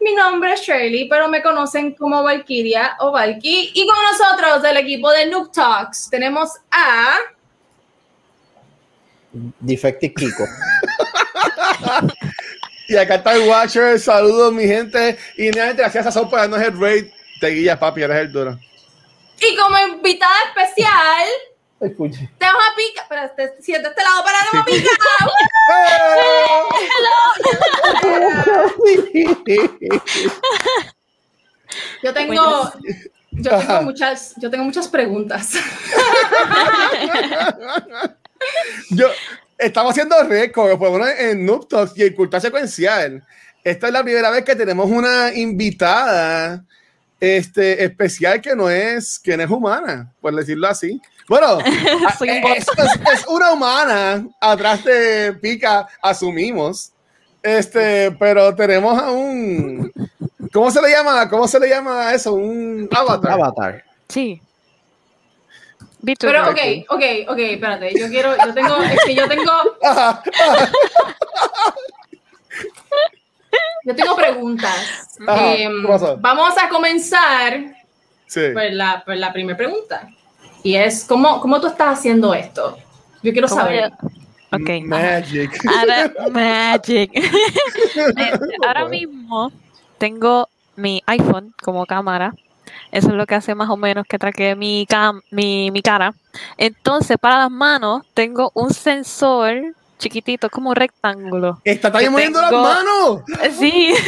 Mi nombre es Shirley, pero me conocen como Valkyria o Valky. Y con nosotros del equipo de Noob Talks tenemos a... Defective Kiko. y acá está el Watcher. Saludos, mi gente. Y nuevamente, gracias a Son por darnos el raid. Te guías, papi, eres el duro. Y como invitada especial... Escuche. Tenemos a Pica, pero te, siente este lado para no Pica. Yo tengo, yo tengo muchas, yo tengo muchas preguntas. yo estamos haciendo récord, por bueno, en Noob Talks y en Cultura Secuencial. Esta es la primera vez que tenemos una invitada este, especial que no es, que no es humana, por decirlo así. Bueno, es, es, una humana atrás de Pica, asumimos. Este, pero tenemos a un. ¿Cómo se le llama? ¿Cómo se le llama eso? Un avatar. Avatar. Sí. Pero, ok, ok, ok, espérate. Yo quiero, yo tengo, es que yo tengo. yo tengo preguntas. Eh, vamos a comenzar sí. por la, por la primera pregunta. Y es, ¿cómo, ¿cómo tú estás haciendo esto? Yo quiero saber. Ok. Magic. Ahora, magic. Ahora mismo tengo mi iPhone como cámara. Eso es lo que hace más o menos que traque mi, cam mi, mi cara. Entonces, para las manos, tengo un sensor chiquitito, como un rectángulo. ¡Está también moviendo las manos! Sí.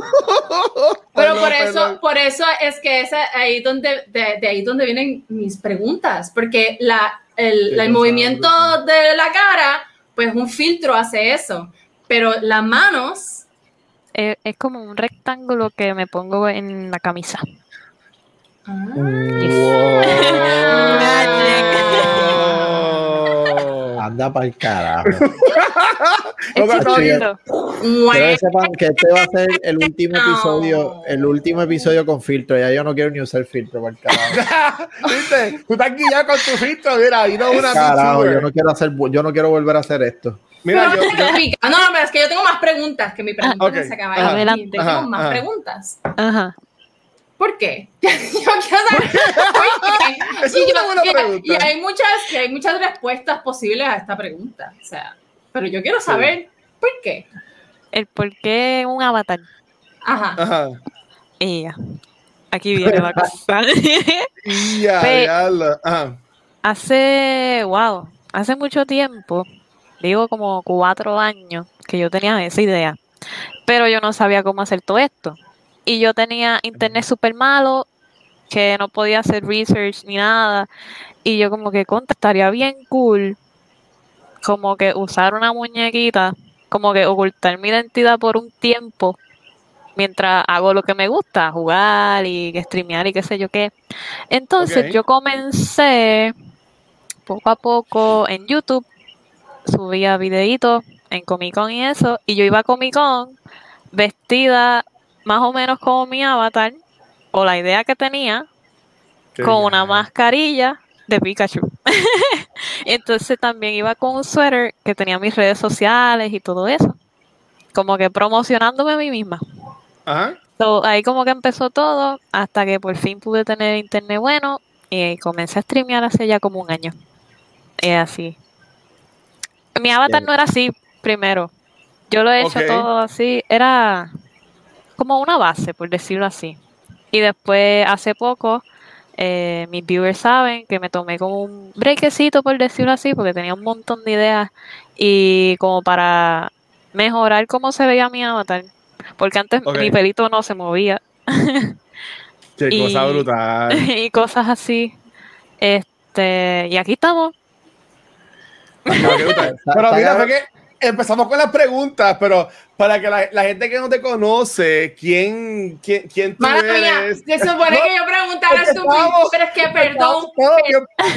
Pero por eso, por eso es que es ahí donde, de, de ahí donde vienen mis preguntas, porque la, el, el movimiento de la cara, pues un filtro hace eso, pero las manos... Es, es como un rectángulo que me pongo en la camisa. Ah. Anda para el carajo. Quiero que sepan que este va a ser el último episodio, el último episodio con filtro. Ya yo no quiero ni usar filtro para el carajo. ¿Viste? Tú estás guiado con tu filtro, mira, ahí no una carajo, yo no quiero hacer, yo no quiero volver a hacer esto. Mira, yo, yo, No, no, pero es que yo tengo más preguntas que mi pregunta Ok. no se acaba Ajá. ahí. Adelante. Tengo más ajá. preguntas. Ajá. ¿Por qué? Yo quiero saber por qué. Y es yo- una buena y- pregunta. Y hay muchas, y hay muchas respuestas posibles a esta pregunta. O sea, pero yo quiero saber por qué. El por qué un avatar. Ajá. Ajá. Ella. Aquí viene la cosa. Y ya, Pe- ya la- ajá. hace, wow, hace mucho tiempo, digo como cuatro años, que yo tenía esa idea, pero yo no sabía cómo hacer todo esto. Y yo tenía internet súper malo, que no podía hacer research ni nada. Y yo como que contra, estaría bien cool, como que usar una muñequita, como que ocultar mi identidad por un tiempo, mientras hago lo que me gusta, jugar y streamear y qué sé yo qué. Entonces yo comencé poco a poco en YouTube, subía videitos en Comic Con y eso, y yo iba a Comic Con vestida más o menos como mi avatar, o la idea que tenía, Qué con una mascarilla de Pikachu. Entonces también iba con un suéter que tenía mis redes sociales y todo eso, como que promocionándome a mí misma. Ajá. So, ahí como que empezó todo hasta que por fin pude tener internet bueno y comencé a streamear hace ya como un año. Es así. Mi avatar Bien. no era así primero. Yo lo he hecho todo así. Era como una base, por decirlo así. Y después, hace poco, eh, mis viewers saben que me tomé como un brequecito, por decirlo así, porque tenía un montón de ideas y como para mejorar cómo se veía mi avatar. Porque antes mi pelito no se movía Qué Y- cosa brutal. y cosas así. Este, y aquí estamos. Pero mira, fue que empezamos con las preguntas, pero para que la, la gente que no te conoce, ¿quién, quién, quién tú Madre mía, eres? se supone No, que yo preguntara porque su estamos- pero es que perdón, yo- es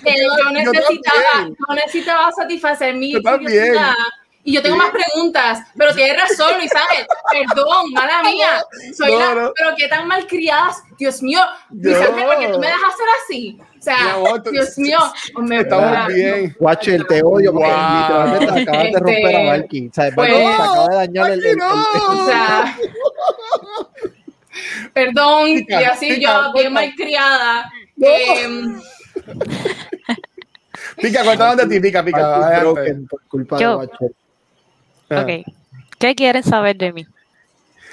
que yo yo necesitaba, yo necesitaba satisfacer mi curiosidad. Y yo tengo más preguntas, pero tienes razón, Luisabel. Perdón, mala mía. Soy No, la, no. pero qué tan mal criadas. Dios mío, Yo- Luisabel, ¿por qué tú me dejas ser así? O sea, tú- Dios mío. me- Estamos mira, bien. Watcher, te odio porque Wow. literalmente te acabas de Este, romper a Valky. O sea, pues- te acaba de dañar el, el- el- No. O sea, perdón, y así pica, yo, bien malcriada. No. Em, Pica, cuéntanos de ti, pica, pica. Broken por culpa de Yo. Watcher. Ajá. Ok. ¿Qué quieren saber de mí?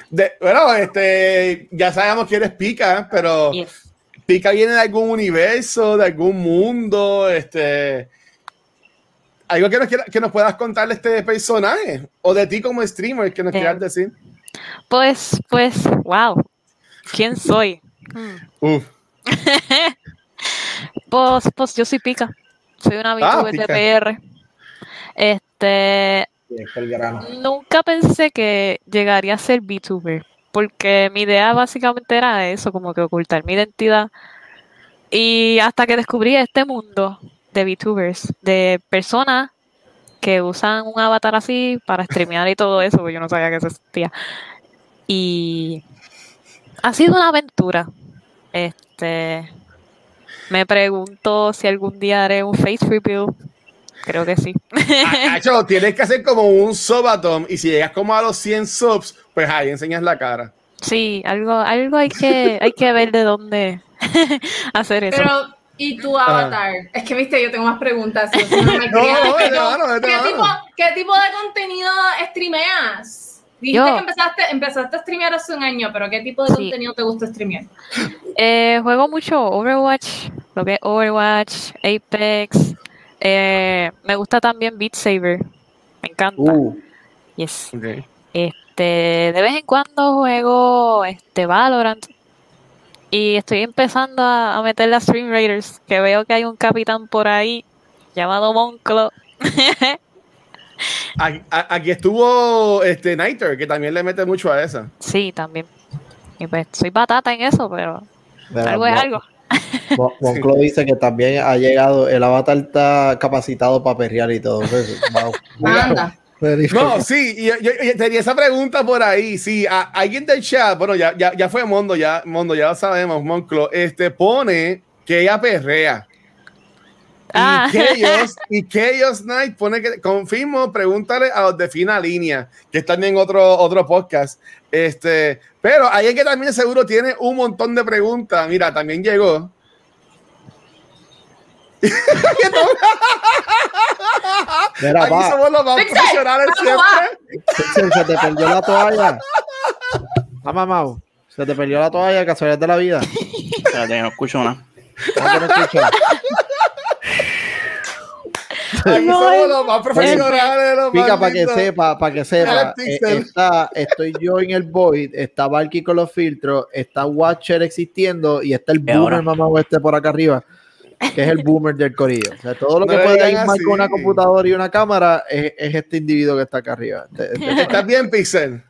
De- bueno, este, ya sabemos que eres pica, pero Yes. pica viene de algún universo, de algún mundo, este. Algo que nos, que nos puedas contar de este personaje o de ti como streamer que nos quieras decir. Pues, pues, wow. ¿Quién soy? Hmm. Uf, Pues, pues yo soy Pica. Soy una Ah, VTuber de Pica. PR. Este, Nunca pensé que llegaría a ser VTuber, porque mi idea básicamente era eso, como que ocultar mi identidad. Y hasta que descubrí este mundo de VTubers, de personas que usan un avatar así para streamear y todo eso, porque yo no sabía que eso existía. Y ha sido una aventura. Este, me pregunto si algún día haré un face reveal. Creo que sí. Ah, Acho, tienes que hacer como un subatom y si llegas como a los 100 subs, pues ahí enseñas la cara. Sí, algo, algo hay que, hay que ver de dónde hacer eso. Pero, ¿y tu avatar? Es que, viste, yo tengo más preguntas. No, no, no, ¿qué, tipo, ¿Qué tipo de contenido streameas? Dijiste Yo. que empezaste, empezaste a streamear hace un año, pero ¿qué tipo de Sí. contenido te gusta streamear? Eh, juego mucho Overwatch, lo que es Overwatch, Apex. Eh, me gusta también Beat Saber. Me encanta. Uh, Yes. Este, de vez en cuando juego este Valorant. Y estoy empezando a, a meterle a Stream Raiders, que veo que hay un capitán por ahí llamado Monclo. Aquí, estuvo este Nighter, que también le mete mucho a esa. sí, también. Y pues soy batata en eso, pero algo es algo. Mon- Monclo dice que también ha llegado, el avatar está capacitado para perrear y todo. Pues, wow. Anda. No, sí, y yo, yo- yo tenía esa pregunta por ahí. Sí, a- alguien del chat, bueno, ya, ya, ya fue Mondo, ya, Mondo, ya lo sabemos, Monclo, este pone que ella perrea. Ah. Y Chaos, y Chaos Knight pone que, confirmo, pregúntale a los de Fina Línea, que están en otro, otro podcast. Este, pero alguien que también seguro tiene un montón de preguntas. Mira, también llegó. Mira, Aquí pa, somos los más Pixel, profesionales siempre. se, se te perdió la toalla. Ah, mamá, se te perdió la toalla, casualidad de la vida. Espérate, no escucho nada. ¿Cómo que no? No, somos los más profesionales. los Pica para que sepa, para que sepa. Pixel. eh, está, estoy yo en el Void, está Valky con los filtros, está Watcher existiendo y está el. Boomer mamá este por acá arriba, que es el Boomer del corillo. O sea, todo lo que No puede ir mal con una computadora y una cámara es, es este individuo que está acá arriba. Este- este- ¿Estás bien, Pixel?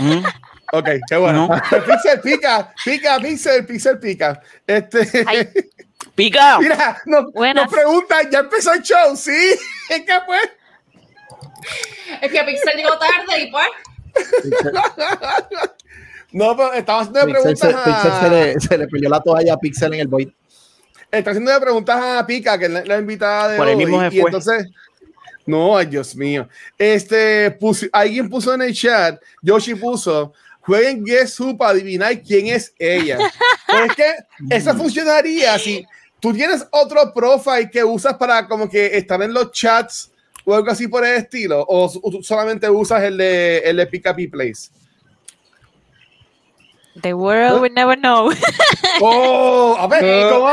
Mm, Ok, qué bueno. No. Pixel pica, pica, Pixel, Pixel pica. Este, Ay. ¡Pica! mira, nos, nos preguntan, ¿ya empezó el show? Sí, es que pues. Es que Pixel llegó tarde y pues. No, pero estamos haciendo Pixel, se, preguntas Pixel se a, le, se le perdió la toalla a Pixel en el Void. está haciendo de preguntas a Pica, que es la, la invitada de Por hoy. mismo y entonces, no, ay Dios mío. Este, alguien puso en el chat, Yoshi puso, jueguen Guess Who para adivinar quién es ella. Pues es que eso funcionaría si tú tienes otro profile que usas para como que estar en los chats o algo así por el estilo, o, s- o tú solamente usas el de, el de Pick Up y Place. The world will never know. Oh, a ver, ¿cómo,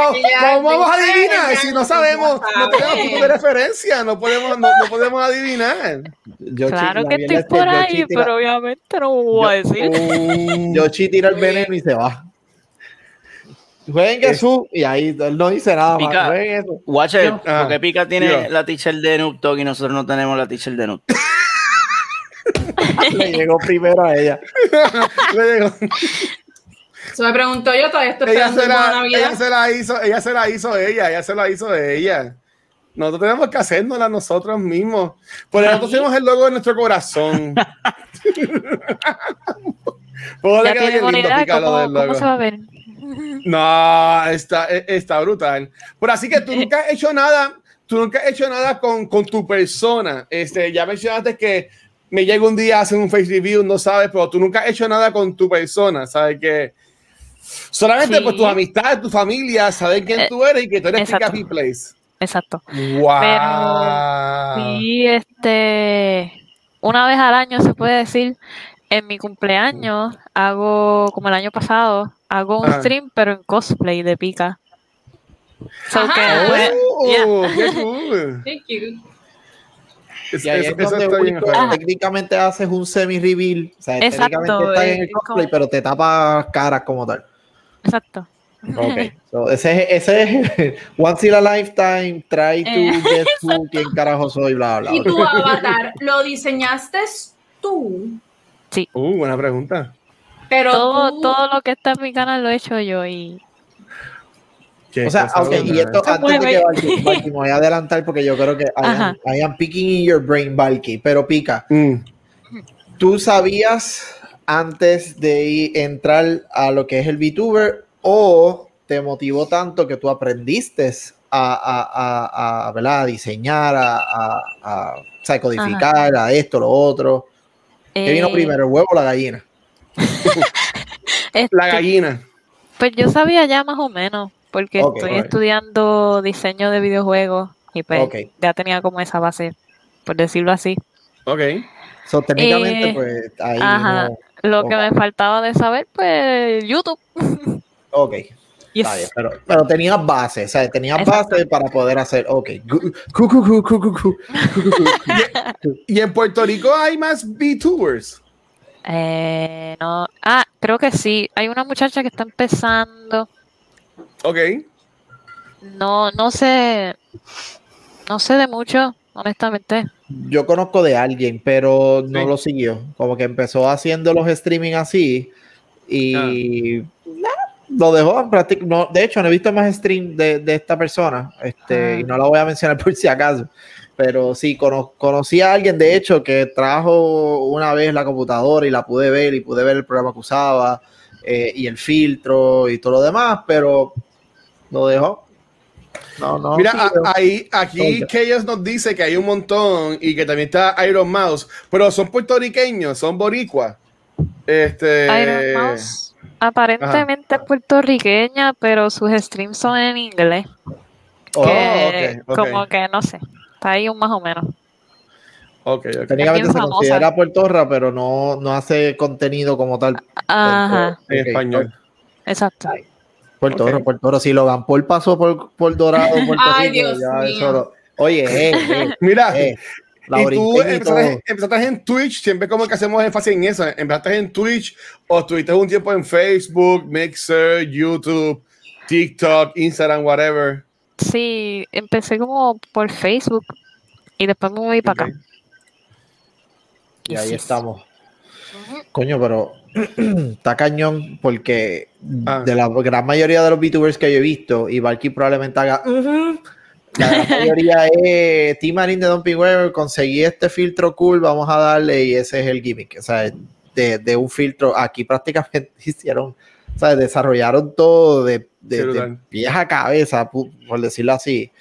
vamos a adivinar? Si no sabemos, no tenemos punto de referencia, no podemos, no, no podemos adivinar. Claro la que estoy es por ahí, tira- pero obviamente no voy a decir. Yoshi tira el veneno y se va. Jueguen Jesús y ahí él no dice nada más. Pica. Eso. Ajá. porque Pica tiene Yo. la teacher de Noob Talk y nosotros no tenemos la teacher de Noob Talk. Le llegó primero a ella. Le digo, Se me preguntó yo, todavía estoy ella, se la, ella se la hizo, ella se la hizo ella, ella se la hizo ella. Nosotros tenemos que hacérnosla nosotros mismos. Por eso nosotros tenemos el logo de nuestro corazón. Cómo, del cómo logo. se va a ver. No, está, e- está brutal. Pero así que tú nunca has hecho nada, tú nunca has hecho nada con, con tu persona. Este, ya mencionaste que me llega un día a hacer un face review, no sabes, pero tú nunca has hecho nada con tu persona, ¿sabes? Que solamente Sí. por tus amistades, tu familia, saben quién Eh, tú eres y que tú eres exacto. Pika P Place. Exacto. Wow. Sí, este, una vez al año se puede decir, en mi cumpleaños hago, como el año pasado, hago un Ajá. stream, pero en cosplay de pica. So Ajá. que, pues, yeah. Oh, qué cool. Thank you. Es- Y ahí eso- es donde único, raro. técnicamente haces un semi-reveal. O sea, Exacto, técnicamente estás en el es cosplay, como- pero te tapas caras como tal. Exacto. Ok. So, ese, es- ese es once in a lifetime, try to Eh. guess who, quién carajo soy, bla, bla, ¿Y bla. tu avatar lo diseñaste tú? Uh, buena pregunta. Pero Todo, tú- todo lo que está en mi canal lo he hecho yo y O sea, cosa ok, y esto antes de que. Valky, Valky, me voy a adelantar porque yo creo que I am, Ajá. I am picking in your brain, Valky, pero pica. Mm. ¿Tú sabías antes de ir- entrar a lo que es el VTuber o te motivó tanto que tú aprendiste a, a, a, a, a diseñar, a, a, codificar, a esto, lo otro? ¿Qué vino eh, primero, el huevo o la gallina? este, La gallina. Pues yo sabía ya más o menos, porque estoy estudiando diseño de videojuegos y pues ya tenía como esa base, por decirlo así. Ok. So, técnicamente, Eh, pues ahí ajá. no- Lo que me faltaba de saber, pues YouTube. Ok. Vale, pero, pero tenías base, o sea, tenías base para poder hacer, ok. ¿Y en Puerto Rico hay más VTubers? Eh, no. Ah, creo que sí. Hay una muchacha que está empezando. Ok. No, no sé. No sé de mucho, honestamente. Yo conozco de alguien, pero no sí. lo siguió. Como que empezó haciendo los streaming así y. Ah lo dejó en práctica. No, de hecho, no he visto más stream de, de esta persona este, Ah. y no la voy a mencionar por si acaso. Pero sí, cono- conocí a alguien, de hecho, que trajo una vez la computadora y la pude ver y pude ver el programa que usaba eh, y el filtro y todo lo demás, pero lo dejó. No, no. Mira, a- ahí, aquí Oiga. Chaos nos dice que hay un montón y que también está Iron Mouse, pero son puertorriqueños, son boricuas. Este. Iron Mouse aparentemente es puertorriqueña, pero sus streams son en inglés. Oh, que como que no sé. Está ahí un más o menos. Ok. Técnicamente se famosa. considera puertorra, pero no, no hace contenido como tal. Ajá, En español. exacto. Puertorra. Puertorra. Si Logan Paul pasó por, por Dorado, Puerto Ay, Rico, Dios ya mío. eso lo- Oye, eh, eh, Mira, eh, la y tú y empezaste, empezaste en Twitch, siempre como que hacemos énfasis en eso. Empezaste en Twitch o estuviste un tiempo en Facebook, Mixer, YouTube, TikTok, Instagram, whatever. Sí, empecé como por Facebook y después me moví para acá. Y ahí Sí. estamos. Coño, pero está cañón porque Ah. de la gran mayoría de los VTubers que yo he visto, y Valky probablemente haga. La gran mayoría es Team Marín de Dumping Weber, conseguí este filtro cool, vamos a darle, y ese es el gimmick. O sea, de, de un filtro, aquí prácticamente hicieron, o sea, desarrollaron todo de, de, de pies a cabeza, por decirlo así.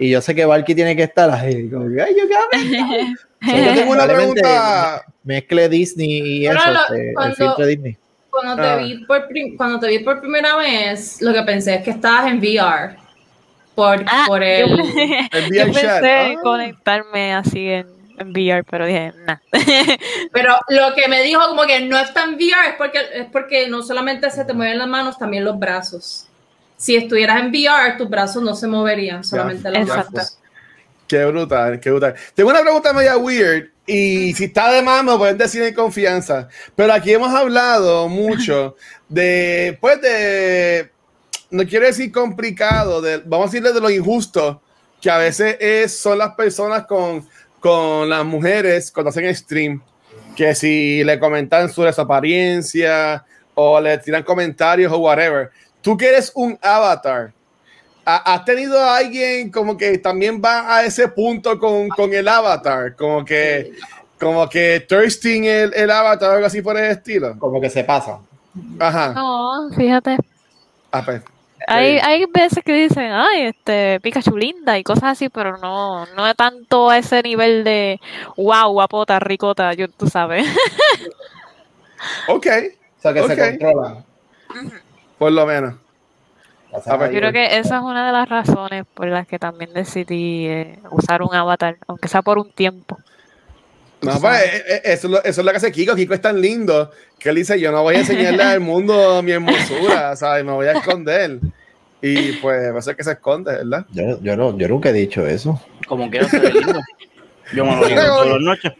Y yo sé que Valky tiene que estar ahí, como que, "Ay, yo qué Yo tengo una pregunta. mezcle Disney y eso, lo- este, el cuando- filtro de Disney. Cuando te, Ah. vi por cuando te vi por primera vez, lo que pensé es que estabas en VR. Por, Ah, por yo, el. Yo VR pensé chat. en Ah. conectarme así en, en VR, pero dije, nah. Pero lo que me dijo como que no está en VR es porque, es porque no solamente se te mueven las manos, también los brazos. Si estuvieras en VR, tus brazos no se moverían, solamente los brazos. Qué brutal, qué brutal. Tengo una pregunta media weird y si está de más me pueden decir en confianza. Pero aquí hemos hablado mucho de, pues, de no quiero decir complicado, de, vamos a decirle de lo injusto, que a veces es, son las personas con, con las mujeres cuando hacen stream, que si le comentan sobre su apariencia o le tiran comentarios o whatever. Tú que eres un avatar, ¿ha- ¿has tenido a alguien como que también va a ese punto con, con el avatar? Como que, como que thirsting el, el avatar o algo así por el estilo. Como que se pasa. Ajá. No, fíjate. Ah, pues. Hay, hay veces que dicen, ay, este, Pikachu linda y cosas así, pero no, no es tanto a ese nivel de wow, guapota, ricota, yo, tú sabes. Ok, O sea, que se controlan. por lo menos. Yo creo que esa es una de las razones por las que también decidí eh, usar un avatar, aunque sea por un tiempo. No, pues, eh, eh, eso, es lo- eso es lo que hace Kiko. Kiko es tan lindo que él dice: Yo no voy a enseñarle al mundo mi hermosura, ¿sabes? Me voy a esconder. Y pues, va a ser que se esconde, ¿verdad? Yo, yo, no, yo nunca he dicho eso. Como quiero ser lindo. Yo me lo digo todas las noches.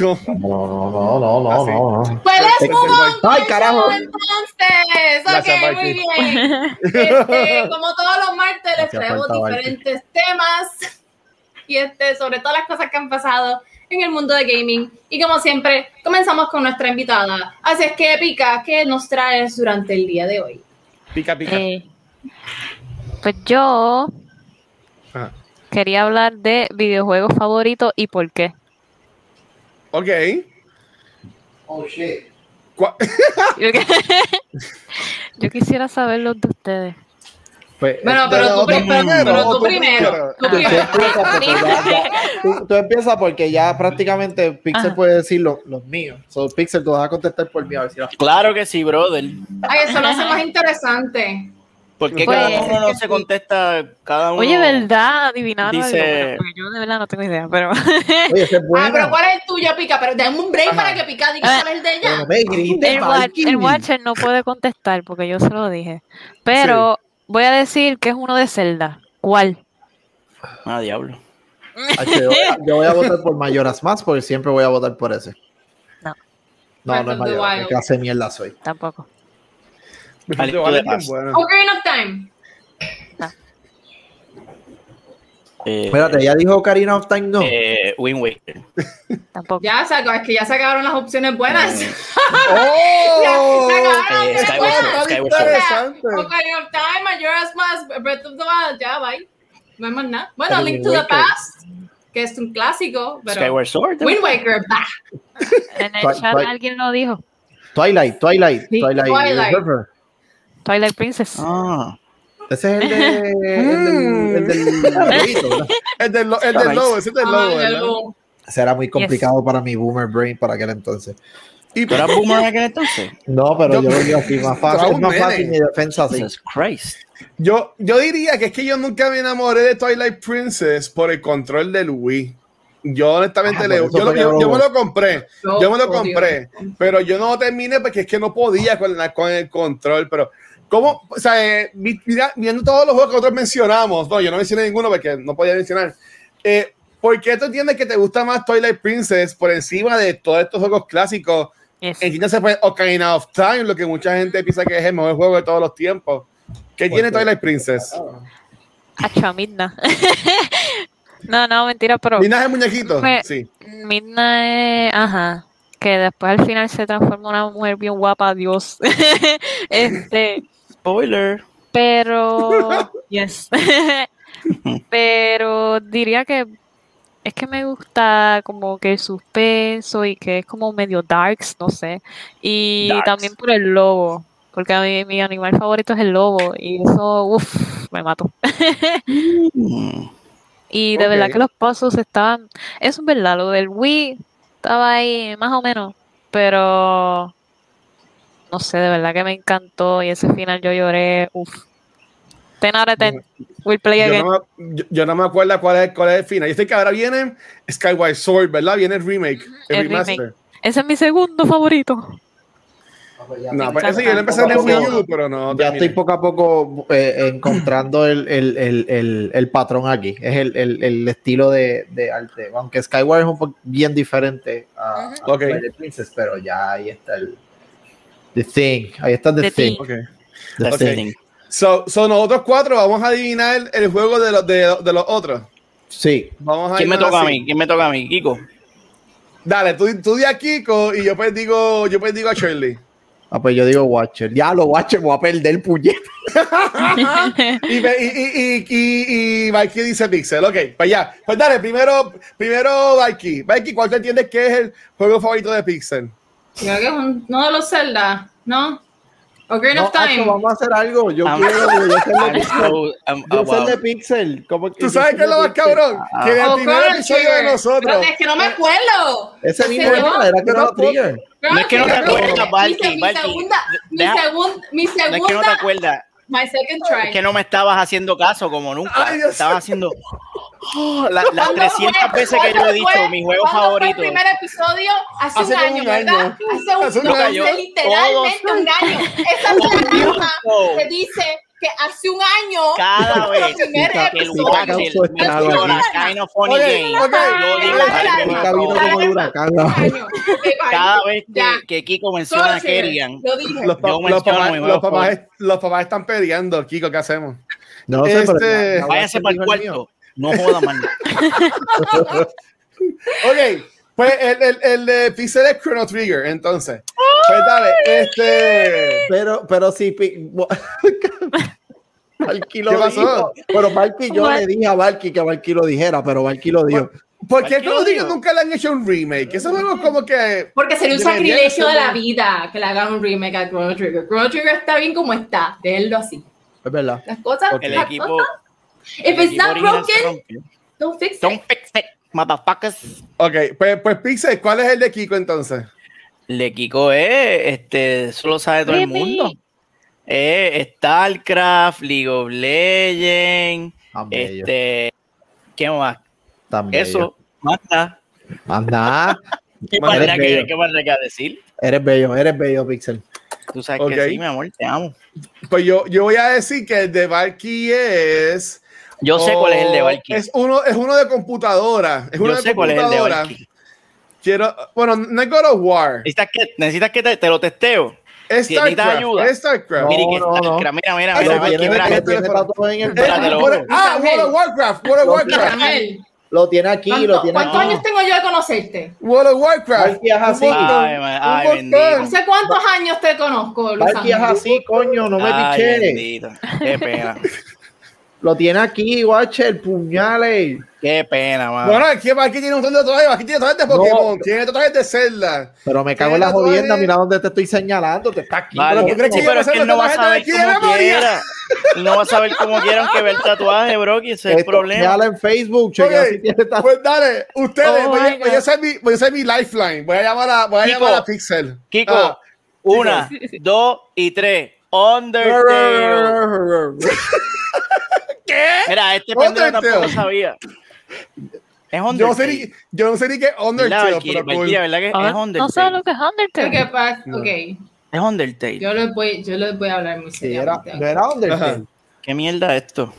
No, no, no, no, no, Así. no. no. Pues let's Este- move on ¡Ay, carajo! entonces. Gracias, Ok, muy bien. Este, como todos los martes les Gracias, traemos diferentes temas y este, sobre todas las cosas que han pasado en el mundo de gaming. Y como siempre, comenzamos con nuestra invitada. Así es que, Pica, ¿qué nos traes durante el día de hoy? Pica, pica. Eh, pues yo Ajá. quería hablar de videojuegos favoritos y por qué. Ok. Oh, shit. Yo, quisiera saber los de ustedes. Pues, Bueno, eh, pero tú, primero, pero tú primero. Tú Tú primero. empiezas porque ya- ya- tú- tú empiezas porque ya prácticamente Pixel Ajá. puede decir lo- los míos. So, Pixel, tú vas a contestar por mí a ver si la- Claro que sí, brother. Ay, eso lo hace más interesante. ¿Por qué Pues- cada uno no se contesta? Cada uno. Oye, ¿verdad? Adivinaron Dice- algo. Bueno, porque yo de verdad no tengo idea, pero Oye, ese es Ah, pero ¿cuál es el tuyo, Pica? Pero dame un break Ajá. para que Pica diga cuál es el de ella. no me grites, el, wa- Valky. el Watcher no puede contestar porque yo se lo dije. Pero voy a decir que es uno de Zelda. ¿Cuál? Ah, diablo. Yo, voy a- yo voy a votar por Mayoras más porque siempre voy a votar por ese. No. No, no es Mayoras. Wild. ¿Qué clase de mierda soy? Tampoco. Vale, bueno. Ocarina of Time. Eh, Espérate, ya dijo Karina of Time no. eh, Wind Waker. Tampoco. Ya se acabó, es que ya se acabaron las opciones buenas. Eh, ¡Oh! Ya, se acabaron Eh, las Skyward Sword, buenas. Ocarina of Time, Majora's Mask, Breath of the Wild, ya, bye. No hay más nada. Bueno, Pero Link Wind to the. Past, que es un clásico, pero Skyward Sword. Wind Waker, bah. En el chat alguien lo dijo. Twilight, Twilight, Sí. Twilight, Twilight. Twilight Princess. Ah, Ese es el, de, el del, el del lobito, ¿verdad? El del, lo- el del lobo, ese es del Ay, lobo, era muy complicado para mi boomer brain para aquel entonces. Y ¿Tú eras boomer en aquel entonces? No, pero Yo- lo digo así, más fácil, es más fácil mi defensa así. Jesus Christ. yo, yo diría que es que yo nunca me enamoré de Twilight Princess por el control del Wii. Yo honestamente Ah, le, yo, que yo- yo lo- me lo compré, Yo yo me lo odio. compré, pero yo no terminé porque es que no podía con, la- con el control. Pero, ¿cómo? O sea, eh, mira- viendo todos los juegos que nosotros mencionamos, no, yo no mencioné ninguno porque no podía mencionar. Eh, ¿Por qué tú entiendes que te gusta más Twilight Princess por encima de todos estos juegos clásicos? Yes. Entiéndase pues Ocarina of Time, lo que mucha gente piensa que es el mejor juego de todos los tiempos. ¿Qué tiene Twilight Princess? Acho, a Midna. no, no, mentira, pero ¿Minas el muñequito? Me- Sí. Midna es, ajá, que después al final se transforma en una mujer bien guapa, Dios. este, Spoiler. pero, yes. pero diría que es que me gusta como que el suspenso y que es como medio darks, no sé. Y Darks. también por el lobo, porque a mí mi animal favorito es el lobo y eso, uff, me mato. Mm. Y de verdad que los pozos estaban. Eso es verdad, lo del Wii estaba ahí más o menos, pero no sé, de verdad que me encantó y ese final yo lloré. Uf. Ten out of ten. We'll play Yo again. no, me, yo, yo no me acuerdo cuál es, cuál es el final. Yo sé que ahora viene Skyward Sword, ¿verdad? Viene el remake, el, El remaster. remake. Ese es mi segundo favorito. No, pues ese yo lo empecé en el Wii U, pero no. Ya terminé. estoy poco a poco eh, encontrando el, el, el, el, el patrón aquí. Es el, el, el estilo de, de arte. Aunque Skyward es un poco bien diferente a, a Ok. Twilight Princess, pero ya ahí está el The Thing. Ahí está The, The Thing. Thing. Ok. The. Thing. So, so nosotros cuatro vamos a adivinar el juego de los, de, de los otros. Sí. Vamos a ¿Quién me toca a mí? ¿Quién me toca a mí? Kiko. Dale, tú, tú di a Kiko y yo pues digo, yo pues digo a Shirley. Ah, pues yo digo Watcher. Ya, lo Watcher, voy a perder puñet. Y, me- y, y, y, y, y Mikey dice Pixel. Ok, pues ya. Pues dale, primero, primero Mikey. Mikey, ¿cuál te entiendes que es el juego favorito de Pixel? Creo que es un- uno de los Zelda, ¿no? Ocarina No, of Time. Acho, vamos a hacer algo. Yo I'm- quiero, yo sé de I'm Pixel. so- I'm- Yo wow. de Pixel. ¿Cómo que- ¿Tú yo sabes qué es lo más cabrón? Ah. Que en el Oh, primer episodio de nosotros. Pero es que no me acuerdo. Ese ¿En mismo era, era Chrono tampoco. Trigger. No es que no te acuerdas, Valky, Mi- segunda, mi Deja- segun- mi No es que no te segunda, acuerdas. My second try. Es que no me estabas haciendo caso como nunca. Ay, Estabas haciendo oh, la- las ¿Cuándo 300 fue? veces que yo he ¿Cuándo dicho fue? mi juego ¿Cuándo fue favorito. el primer episodio? Hace, Hace un año, un ¿verdad? año. Hace un, Hace un no, año. hace literalmente un año. Esa es la que dice que hace un año Cada vez primer que Kiko menciona a Kerrigan. Los, papás, están peleando, Kiko, ¿qué hacemos? No sé, Este- váyase para el cuarto. No joda, man. Ok, pues el, el, el de Pixel es Chrono Trigger, entonces. Pues dale, este. Pero, pero sí. pi- Valky lo ¿Qué pasó? dijo. Pero Valky, yo le dije a Valky que Valky lo dijera, pero Valky lo dijo. ¿Por qué ¿Por qué Chrono lo Trigger nunca le han hecho un remake? Juego es como que. Porque sería un sacrilegio de la vida que le hagan un remake a Chrono Trigger. Chrono Trigger está bien como está, déjenlo así. Es verdad. Las cosas. El las equipo. cosas- If el it's equipo not broken, fix. Don't fix it, motherfuckers. Ok, pues, pues Pixel, ¿cuál es el de Kiko entonces? El de Kiko es, este, eso lo sabe todo el mundo. Es StarCraft, League of Legends, este, ¿qué más? tan bello. Eso, manda. Anda. ¿Qué más le que, qué más decir? Eres bello, eres bello, Pixel. Tú sabes Ok. que sí, mi amor, te amo. Pues yo, yo voy a decir que el de Valky es. Yo sé cuál es el de oh, Valky. Es uno, es uno de computadora. Es uno Yo de sé cuál es el de computadora. Valky. Quiero. Bueno, no es God of War. ¿Necesitas que, necesitas que te, te lo testeo? Es si StarCraft. ayuda. Es StarCraft. No, Mira, no, no. StarCraft, mira, mira, Ah, mira, mira, ah, World of Warcraft. World of Lo- Warcraft. Lo tiene aquí, lo ¿cuánto- tiene ¿Cuántos aquí. años tengo yo de conocerte? World of Warcraft. Es así. Ay, man, ay, bendito. ¿Hace cuántos años te conozco, Luis es así, coño, no me bendito. Qué pena. Lo tiene aquí, Watcher, puñales. Qué pena, man. Bueno, es que Valky tiene un montón de tatuajes. Valky tiene tatuajes de Pokémon. No. Tiene tatuajes de Zelda. Pero me cago en la jodienda, mira dónde te estoy señalando, te está aquí. Vale, ¿tú crees que pero es que él no va a saber aquí memoria? quiera. Él no va a saber cómo quieran que ve el tatuaje, bro, que ese es el problema. Véala en Facebook, chequea Ok, si tiene tatuaje. Pues dale, ustedes, Oh voy, a, voy a hacer mi, voy a hacer mi lifeline. Voy a llamar a, voy a, Kiko, llamar a Pixel. Kiko, Ah, una, dos y tres. Undertale. ¿Qué? Mira, este pendejo Undertale. tampoco sabía. Es Yo no, sé Undertale. ni, yo no sé ni qué ¿Verdad, Undertale, Valkyria? pero cool. Valkyria, ¿verdad que Ah, es no sé lo Undertale? que es Undertale. que pasa, No. ok, Es Undertale. yo les voy, yo les voy a hablar muy Sí, era, seriamente. no era Undertale. Ajá. ¿Qué mierda es esto?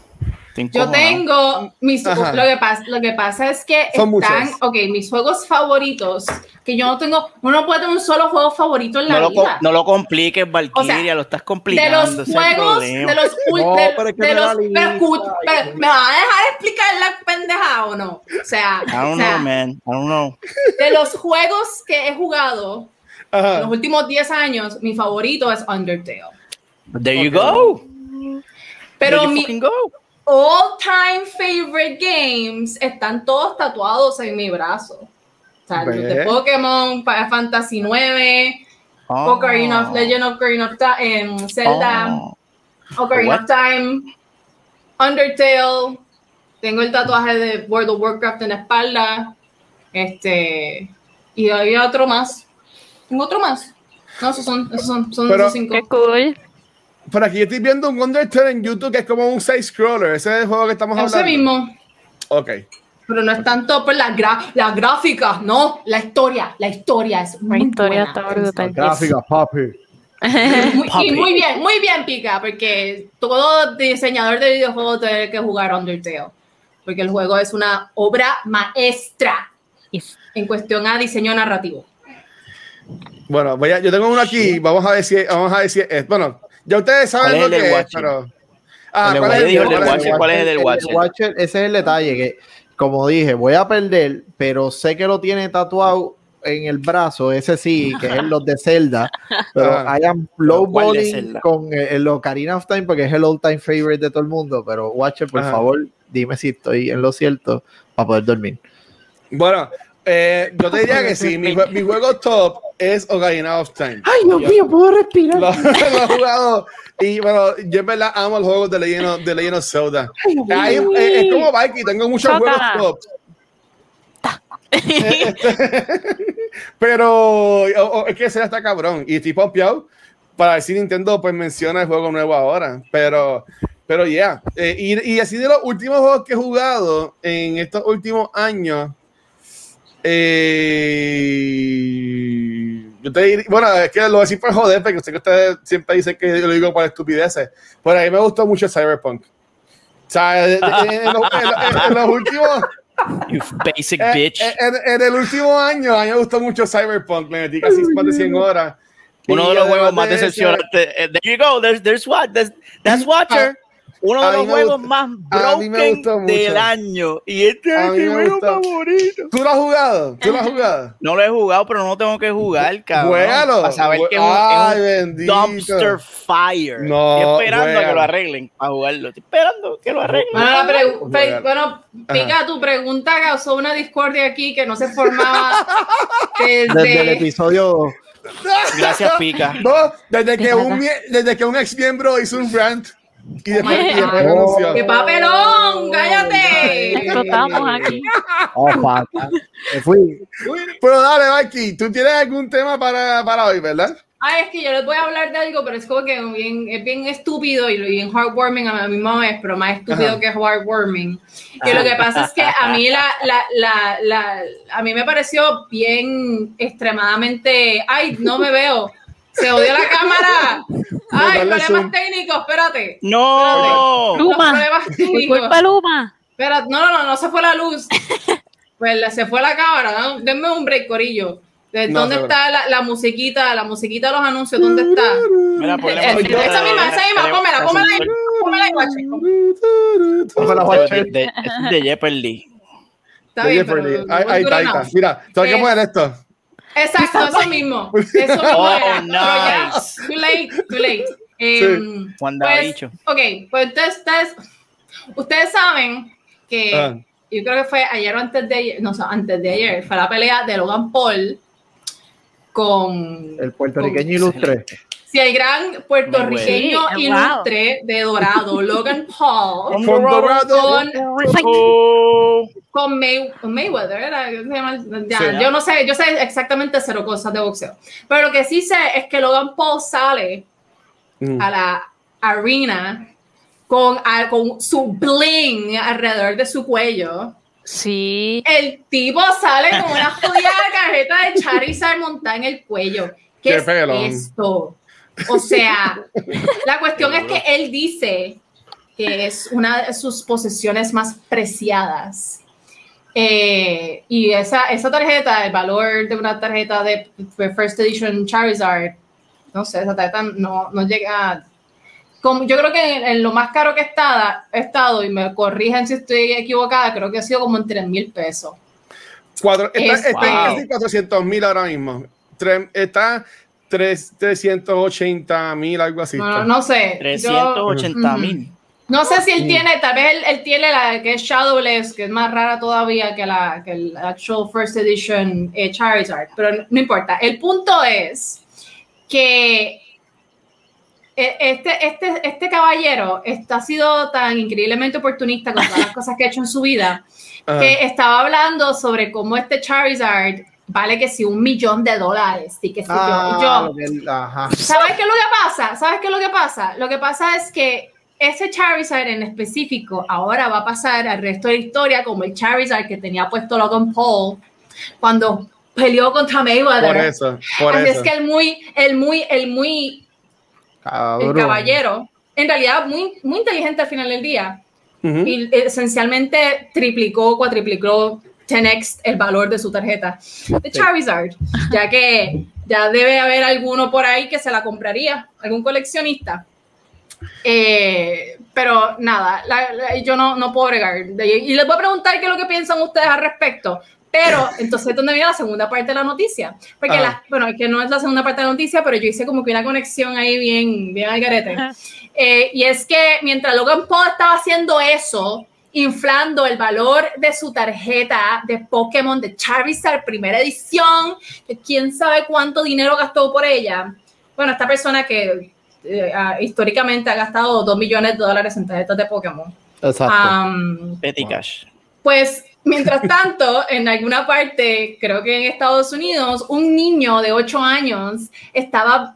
Yo tengo mis Ajá. lo que pasa, lo que pasa es que Son están, muchos. ok, mis juegos favoritos, que yo no tengo, uno no puede tener un solo juego favorito en la No lo, co- vida. no lo compliques, Valkyria, O sea, lo estás de complicando. los es el juegos, de los No, de, pero es que de me los, pero, pero. ¿me van a dejar explicar la pendeja o no? O sea, I don't o sea, know, man. I don't know. de los juegos que he jugado en los últimos 10 años, mi favorito es Undertale. There you go. Pero There you mi go. All time favorite games están todos tatuados en mi brazo. O sea, los de. Pokémon, Final Fantasy 9, Oh. Ocarina of Legend of Ocarina of Time, em, Zelda, Oh. Ocarina What? of Time, Undertale. Tengo el tatuaje de World of Warcraft en la espalda. Este. Y había otro más. Tengo otro más. No, esos son, esos son, son Pero- esos cinco. Qué cool. Por aquí estoy viendo un Undertale en YouTube que es como un side scroller. Ese es el juego que estamos Ese hablando. mismo. Ok. Pero no es tanto por las gra las gráficas, no, la historia, la historia es muy historia buena. está brutal. Gráfica, papi. Muy- y muy bien, muy bien, Pica, porque todo diseñador de videojuegos tiene que jugar Undertale, porque el juego es una obra maestra Yes. en cuestión a diseño narrativo. Bueno, voy a- yo tengo uno aquí. Vamos a ver si, vamos a ver si es. Bueno, ya ustedes ¿Cuál saben lo que es, Watcher? pero. Ah, El de ¿cuál es el- Watcher, ¿cuál es el del Watcher? Watcher, Ese es el detalle que, como dije, voy a perder, pero sé que lo tiene tatuado en el brazo, ese sí, que es los de Zelda, pero Ah. ¿Cuál de lowballing Zelda? con el, el Ocarina of Time porque es el all time favorite de todo el mundo, pero Watcher, por Ajá. favor, dime si estoy en lo cierto para poder dormir. Bueno, eh, yo te diría que sí. Mi, mi juego top es Ocarina of Time. Ay, Dios mío, puedo respirar. Lo, lo he jugado. Y bueno, yo en verdad amo los juegos de Legend of, de Legend of Zelda. Hay- eh, es como Mikey, tengo muchos Chócala. juegos top. Pero o- o- es que Zelda está cabrón. Y estoy pompeado para si Nintendo pues menciona el juego nuevo ahora. Pero, pero ya. Eh, y, y así de los últimos juegos que he jugado en estos últimos años. Eh, yo te diría- bueno, es que lo voy a decir por joder, porque sé que ustedes siempre dicen que yo lo digo por estupideces. Pero a mí me gustó mucho Cyberpunk. O sea, en, en- en los- en- en los últimos. You basic bitch. En, en el último año, a mí me gustó mucho Cyberpunk. Me metí casi más de 100 horas. Uno de los juegos más decepcionantes. eh, There you go. There's, there's what. There's, that's Watcher. Uno de los juegos gustó- más broken del año. Y este es mi juego favorito. ¿Tú lo has jugado? ¿Tú lo has jugado? No lo he jugado, pero no tengo que jugar, cabrón. Juégalo. Para saber que es Ay, un, es bendito. un dumpster fire. No, Estoy esperando a que lo arreglen para jugarlo. Estoy esperando que lo arreglen. Bueno, Bueno. bueno, Pica, tu pregunta causó una discordia aquí que no se formaba Desde el episodio. Gracias, Pica. No, desde que, un, desde que un ex miembro hizo un rant y después, y después. ¡Qué papelón! ¡Cállate! Esto estamos aquí. Oh. Me fui. Pero dale, Mikey, tú tienes algún tema para, para hoy, ¿verdad? Ah, es que yo les voy a hablar de algo, pero es como que bien, es bien estúpido y bien heartwarming a la misma vez, pero más estúpido Ajá. que heartwarming. Que lo que pasa es que a mí la, la, la, la- a mí me pareció bien extremadamente, ay, no me veo, se odió la cámara, ay, problemas zoom. técnicos, espérate. No. Los Luma. problemas Por técnicos. culpa Luma. Espera, no, no, no, no se fue la luz. Pues se fue la cámara. ¿no? Denme un break, corillo. ¿De No, ¿Dónde está la, la musiquita? La musiquita de los anuncios, ¿dónde está? Mira, ponle Eh, esa misma, esa misma, de- pómela ahí, pómela ahí, guache. De- de- Jeopardy. Está bien, Jeopardy. pero Ahí, está, ahí está. Mira, tengo que Eh, poner esto. Exacto, eso mismo. Eso mismo Oh, era. Pero ya, nice. too late, too late. Em, Wanda pues, bicho. ok, pues entonces ustedes, ustedes saben que Ah. yo creo que fue ayer o antes de ayer, no, o sea, antes de ayer, fue la pelea de Logan Paul con El puertorriqueño ilustre. si el gran puertorriqueño Sí, ilustre de Dorado, Logan Paul, Con Dorado. con, con May- con Mayweather, era, ¿cómo se llama? Ya, Sí. yo no sé, yo sé exactamente cero cosas de boxeo, pero lo que sí sé es que Logan Paul sale Mm. a la arena con, a- con su bling alrededor de su cuello. Sí. El tipo sale con una jodida carreta de Charizard montada en el cuello. ¿Qué, Qué es pelón. esto? O sea, la cuestión es que él dice que es una de sus posesiones más preciadas. Eh, y esa, esa tarjeta, el valor de una tarjeta de First Edition Charizard, no sé, esa tarjeta no, no llega. Como, yo creo que en, en lo más caro que está, he estado, y me corrigen si estoy equivocada, creo que ha sido como en 3 mil pesos. Cuatro, está, Es- está en Wow. casi 400 mil ahora mismo. Tre- está tres- 380 mil, algo así. No, no sé. Yo- 380 mil. No sé si él tiene, tal vez él, él tiene la que es Shadowless, que es más rara todavía que la que el actual First Edition eh, Charizard, pero no, no importa. El punto es que e- este, este, este caballero está, ha sido tan increíblemente oportunista con todas las cosas que ha hecho en su vida, que estaba hablando sobre cómo este Charizard vale que si un millón de dólares y que si yo- Ah, yo. ¿Sabes qué es lo que pasa? ¿Sabes qué es lo que pasa? Lo que pasa es que ese Charizard en específico ahora va a pasar al resto de la historia como el Charizard que tenía puesto Logan Paul cuando peleó contra Mayweather. Por eso, por Así eso. es que el muy, el muy, el muy, el caballero, en realidad muy, muy inteligente al final del día y esencialmente triplicó, cuatriplicó 10x el valor de su tarjeta de Charizard, ya que ya debe haber alguno por ahí que se la compraría, algún coleccionista. Eh, pero nada, la- la- yo no, no puedo bregar. Y les voy a preguntar qué es lo que piensan ustedes al respecto. Pero entonces, ¿dónde viene la segunda parte de la noticia? Porque, Ah. la- bueno, es que no es la segunda parte de la noticia, pero yo hice como que una conexión ahí bien, bien al garete. Eh, y es que mientras Logan Paul estaba haciendo eso, inflando el valor de su tarjeta de Pokémon de Charizard primera edición, que quién sabe cuánto dinero gastó por ella. Bueno, esta persona que eh, históricamente ha gastado 2 millones de dólares en tarjetas de Pokémon. Exacto. Am, Petty Cash. pues, mientras tanto, en alguna parte, creo que en Estados Unidos, un niño de 8 años estaba,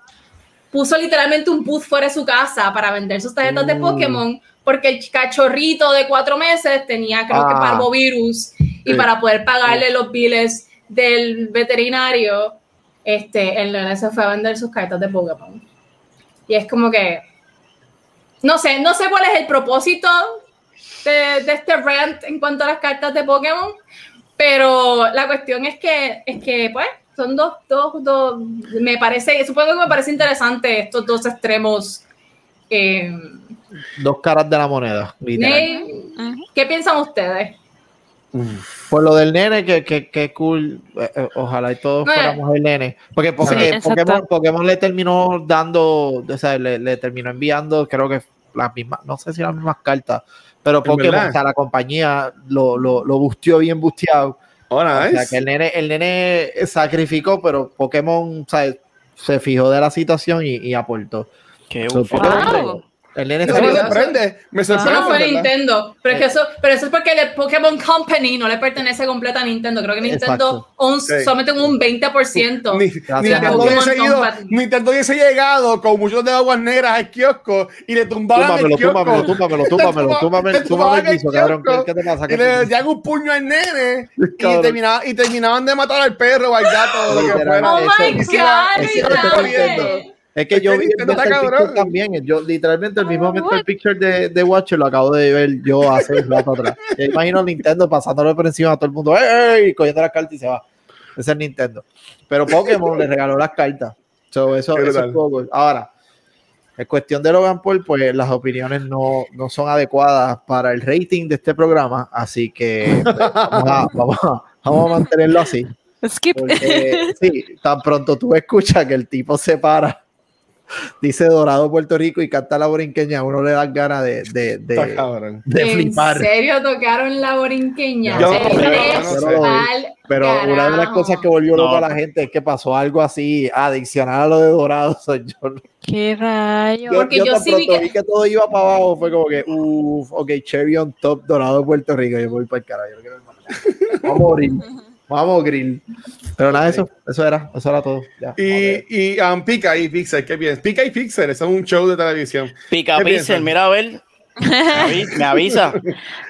puso literalmente un booth fuera de su casa para vender sus tarjetas de Uh. Pokémon, porque el cachorrito de 4 meses tenía, creo que, Ah. parvovirus, y Sí. para poder pagarle los biles del veterinario, este, el nene se fue a vender sus cartas de Pokémon. Y es como que, no sé, no sé cuál es el propósito de, de este rant en cuanto a las cartas de Pokémon, pero la cuestión es que, es que pues, son dos, dos, dos, me parece, supongo que me parece interesante estos dos extremos. Eh, Dos caras de la moneda. literal. ¿Qué piensan ustedes? Por lo del nene, que, que, que cool. eh, eh, ojalá y todos fuéramos el nene. Porque, porque Sí. Pokémon, Pokémon le terminó dando, o sea, le, le terminó enviando, creo que las mismas, no sé si las mismas cartas, pero ¿En Pokémon, o sea, la compañía lo, lo, lo busteó bien busteado. Oh, O sea, nice. que el nene, el nene sacrificó, pero Pokémon, o sea, se fijó de la situación y, y aportó. Qué So, Wow. El nene Eso me Eso- sorprende. Me Eso sorprende. no fue ¿verdad? Nintendo, pero, es que eso, pero eso es porque el Pokémon Company no le pertenece completa a Nintendo. Creo que Nintendo Sí. solamente un 20%. Ni- Gracias Nintendo, hubiese ido- Company. Nintendo hubiese llegado con muchos de aguas negras al kiosco y le tumbaban Túmbamelo, el kiosco. Y ¿Qué le daban un puño al nene y, Cabrón. terminaba- y terminaban de matar al perro o al gato. Oh my God, y. Es que Es yo que vi el está cabrón. también. Yo literalmente el mismo Oh, Mr. what? Picture de, de Watcher lo acabo de ver yo hace un rato atrás. Yo imagino a Nintendo pasándole por encima a todo el mundo, ¡ey! ey", cogiendo las cartas y se va. Ese es Nintendo. Pero Pokémon le regaló las cartas. So, eso, eso es poco. Ahora, en cuestión de Logan Paul, pues las opiniones no, no son adecuadas para el rating de este programa. Así que pues, vamos, a, vamos, a, vamos a mantenerlo así. Skip. Porque sí, tan pronto tú escuchas que el tipo se para, dice Dorado Puerto Rico y canta la borinqueña, a uno le dan ganas de, de, de, de ¿En flipar. serio tocaron la borinqueña? Yo yo Pero una de las cosas que volvió loco No. a la gente es que pasó algo así adicional a lo de Dorado. Soy yo, ¿Qué rayo? yo, Porque yo tan sí vi pronto que- vi que todo iba para abajo, fue como que, uff, ok, Cherry on top, Dorado Puerto Rico, yo voy para el carajo, yo no quiero. Vamos a morir, vamos grill. Pero nada, eso, eso era, eso era todo. Ya. Y, y um, Pica y Pixel, ¿qué piensas? Pica y Pixel, eso es un show de televisión. Pica ¿Qué Pixel, mira a ver. Me avi- me avisa.